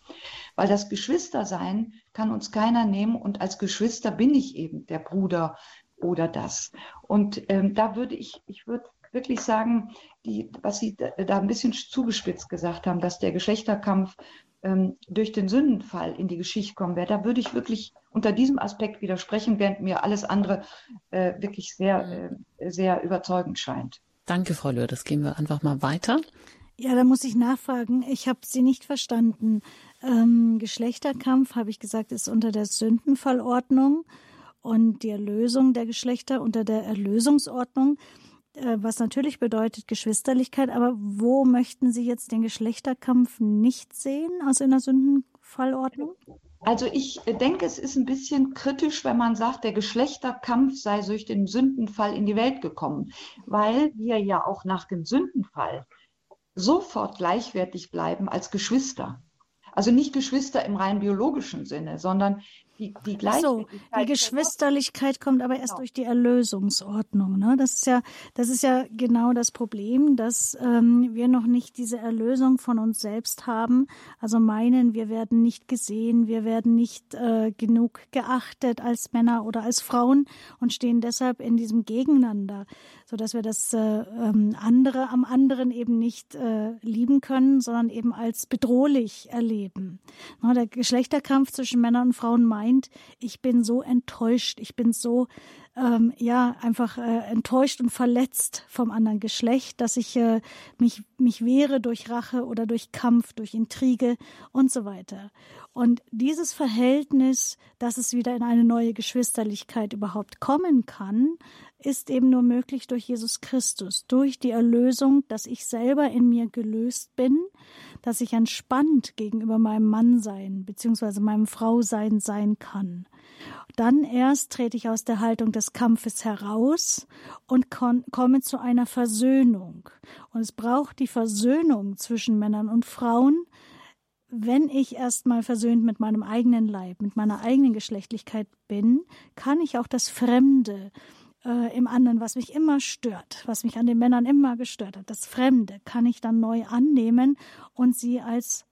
Weil das Geschwistersein kann uns keiner nehmen und als Geschwister bin ich eben der Bruder oder das. Und ähm, da würde ich, ich würde wirklich sagen, die, was Sie da, da ein bisschen zugespitzt gesagt haben, dass der Geschlechterkampf ähm, durch den Sündenfall in die Geschichte kommen wäre, da würde ich wirklich unter diesem Aspekt widersprechen, während mir alles andere äh, wirklich sehr, äh, sehr überzeugend scheint. Danke, Frau Löhr. Das gehen wir einfach mal weiter. Ja, da muss ich nachfragen. Ich habe Sie nicht verstanden. Ähm, Geschlechterkampf, habe ich gesagt, ist unter der Sündenfallordnung und die Erlösung der Geschlechter unter der Erlösungsordnung, was natürlich bedeutet Geschwisterlichkeit. Aber wo möchten Sie jetzt den Geschlechterkampf nicht sehen, also in der Sündenfallordnung? Also ich denke, es ist ein bisschen kritisch, wenn man sagt, der Geschlechterkampf sei durch den Sündenfall in die Welt gekommen, weil wir ja auch nach dem Sündenfall sofort gleichwertig bleiben als Geschwister. Also nicht Geschwister im rein biologischen Sinne, sondern die, die so, die Geschwisterlichkeit kommt aber erst genau. durch die Erlösungsordnung. Ne? Das ist ja, das ist ja genau das Problem, dass ähm, wir noch nicht diese Erlösung von uns selbst haben. Also meinen, wir werden nicht gesehen, wir werden nicht äh, genug geachtet als Männer oder als Frauen und stehen deshalb in diesem Gegeneinander, so dass wir das äh, ähm, andere am anderen eben nicht äh, lieben können, sondern eben als bedrohlich erleben. Ne? Der Geschlechterkampf zwischen Männern und Frauen meint meint, ich bin so enttäuscht, ich bin so ähm, ja einfach äh, enttäuscht und verletzt vom anderen Geschlecht, dass ich äh, mich mich wehre durch Rache oder durch Kampf, durch Intrige und so weiter. Und dieses Verhältnis, dass es wieder in eine neue Geschwisterlichkeit überhaupt kommen kann, ist eben nur möglich durch Jesus Christus, durch die Erlösung, dass ich selber in mir gelöst bin, dass ich entspannt gegenüber meinem Mannsein bzw. meinem Frausein sein kann. Dann erst trete ich aus der Haltung des Kampfes heraus und komme zu einer Versöhnung. Und es braucht die Versöhnung zwischen Männern und Frauen, wenn ich erstmal versöhnt mit meinem eigenen Leib, mit meiner eigenen Geschlechtlichkeit bin, kann ich auch das Fremde, äh, im anderen, was mich immer stört, was mich an den Männern immer gestört hat, das Fremde, kann ich dann neu annehmen und sie als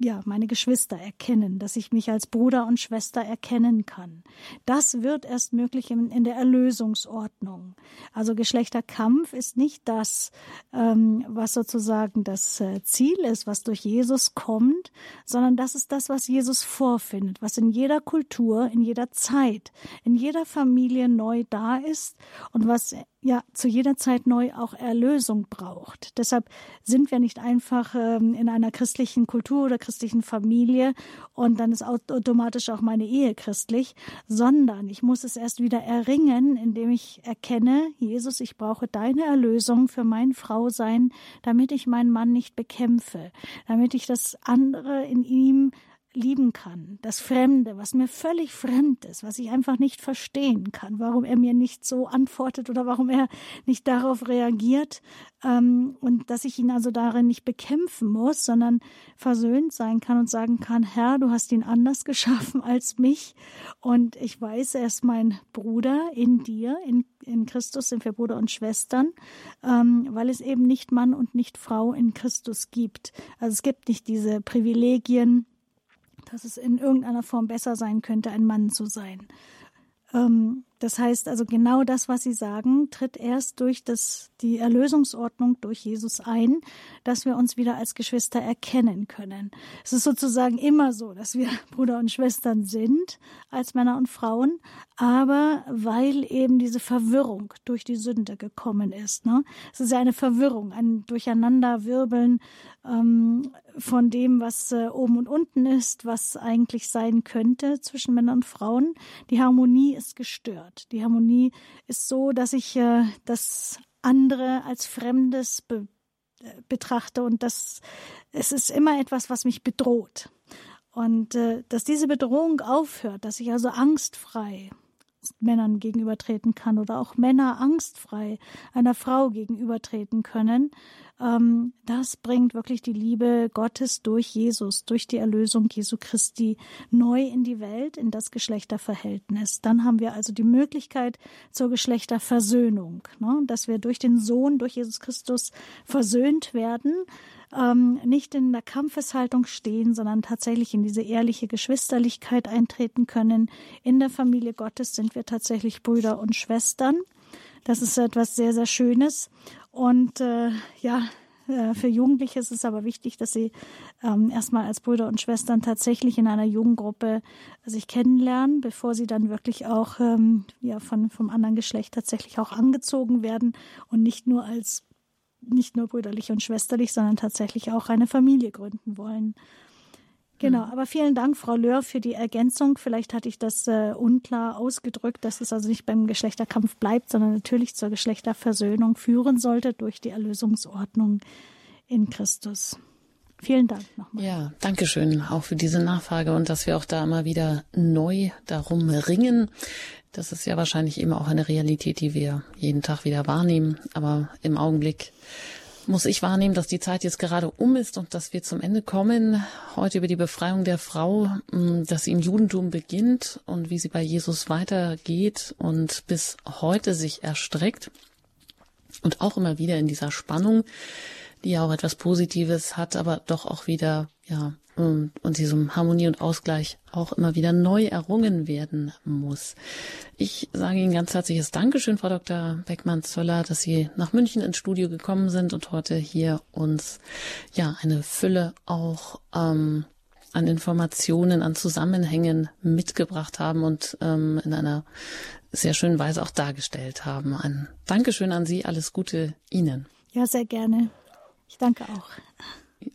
ja, meine Geschwister erkennen, dass ich mich als Bruder und Schwester erkennen kann. Das wird erst möglich in, in der Erlösungsordnung. Also Geschlechterkampf ist nicht das, ähm, was sozusagen das äh, Ziel ist, was durch Jesus kommt, sondern das ist das, was Jesus vorfindet, was in jeder Kultur, in jeder Zeit, in jeder Familie neu da ist und was ja zu jeder Zeit neu auch Erlösung braucht. Deshalb sind wir nicht einfach ähm, in einer christlichen Kultur oder christlichen Familie und dann ist automatisch auch meine Ehe christlich, sondern ich muss es erst wieder erringen, indem ich erkenne, Jesus, ich brauche deine Erlösung für mein Frausein, damit ich meinen Mann nicht bekämpfe, damit ich das andere in ihm lieben kann, das Fremde, was mir völlig fremd ist, was ich einfach nicht verstehen kann, warum er mir nicht so antwortet oder warum er nicht darauf reagiert ähm, und dass ich ihn also darin nicht bekämpfen muss, sondern versöhnt sein kann und sagen kann, Herr, du hast ihn anders [laughs] geschaffen als mich. Und ich weiß, er ist mein Bruder in dir, in, in Christus sind wir Bruder und Schwestern, ähm, weil es eben nicht Mann und nicht Frau in Christus gibt. Also es gibt nicht diese Privilegien, dass es in irgendeiner Form besser sein könnte, ein Mann zu sein. Ähm, das heißt also genau das, was Sie sagen, tritt erst durch das, die Erlösungsordnung durch Jesus ein, dass wir uns wieder als Geschwister erkennen können. Es ist sozusagen immer so, dass wir [laughs] Bruder und Schwestern sind als Männer und Frauen, aber weil eben diese Verwirrung durch die Sünde gekommen ist. Ne? Es ist ja eine Verwirrung, ein Durcheinanderwirbeln ähm, von dem, was äh, oben und unten ist, was eigentlich sein könnte zwischen Männern und Frauen. Die Harmonie ist gestört wird. Die Harmonie ist so, dass ich äh, das andere als Fremdes be äh, betrachte und das es ist immer etwas, was mich bedroht. Und äh, dass diese Bedrohung aufhört, dass ich also angstfrei Männern gegenübertreten kann oder auch Männer angstfrei einer Frau gegenübertreten können, ähm, das bringt wirklich die Liebe Gottes durch Jesus, durch die Erlösung Jesu Christi neu in die Welt, in das Geschlechterverhältnis. Dann haben wir also die Möglichkeit zur Geschlechterversöhnung, ne? dass wir durch den Sohn, durch Jesus Christus versöhnt werden, ähm, nicht in der Kampfeshaltung stehen, sondern tatsächlich in diese ehrliche Geschwisterlichkeit eintreten können. In der Familie Gottes sind wir tatsächlich Brüder und Schwestern. Das ist etwas sehr, sehr Schönes. Und äh, ja, Äh, für Jugendliche ist es aber wichtig, dass sie ähm, erstmal als Brüder und Schwestern tatsächlich in einer Jugendgruppe sich kennenlernen, bevor sie dann wirklich auch ähm, ja, von, vom anderen Geschlecht tatsächlich auch angezogen werden und nicht nur als nicht nur brüderlich und schwesterlich, sondern tatsächlich auch eine Familie gründen wollen. Genau, mhm. aber vielen Dank, Frau Löhr, für die Ergänzung. Vielleicht hatte ich das äh, unklar ausgedrückt, dass es also nicht beim Geschlechterkampf bleibt, sondern natürlich zur Geschlechterversöhnung führen sollte durch die Erlösungsordnung in Christus. Vielen Dank nochmal. Ja, danke schön auch für diese Nachfrage und dass wir auch da immer wieder neu darum ringen. Das ist ja wahrscheinlich eben auch eine Realität, die wir jeden Tag wieder wahrnehmen. Aber im Augenblick muss ich wahrnehmen, dass die Zeit jetzt gerade um ist und dass wir zum Ende kommen. Heute über die Befreiung der Frau, mm, dass sie im Judentum beginnt und wie sie bei Jesus weitergeht und bis heute sich erstreckt. Und auch immer wieder in dieser Spannung, die ja auch etwas Positives hat, aber doch auch wieder, ja, und, und diesem Harmonie und Ausgleich auch immer wieder neu errungen werden muss. Ich sage Ihnen ganz herzliches Dankeschön, Frau Dr. Beckmann-Zöller, dass Sie nach München ins Studio gekommen sind und heute hier uns ja eine Fülle auch ähm, an Informationen, an Zusammenhängen mitgebracht haben und ähm, in einer sehr schönen Weise auch dargestellt haben. Ein Dankeschön an Sie, alles Gute Ihnen. Ja, sehr gerne. Ich danke auch.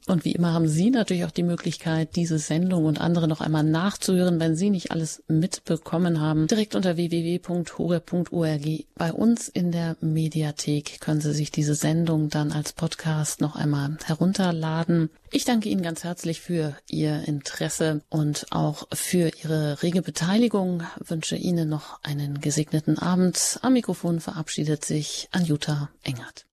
Und wie immer haben Sie natürlich auch die Möglichkeit, diese Sendung und andere noch einmal nachzuhören, wenn Sie nicht alles mitbekommen haben. Direkt unter www.hore.org. Bei uns in der Mediathek können Sie sich diese Sendung dann als Podcast noch einmal herunterladen. Ich danke Ihnen ganz herzlich für Ihr Interesse und auch für Ihre rege Beteiligung. wünsche Ihnen noch einen gesegneten Abend. Am Mikrofon verabschiedet sich Anjuta Engert.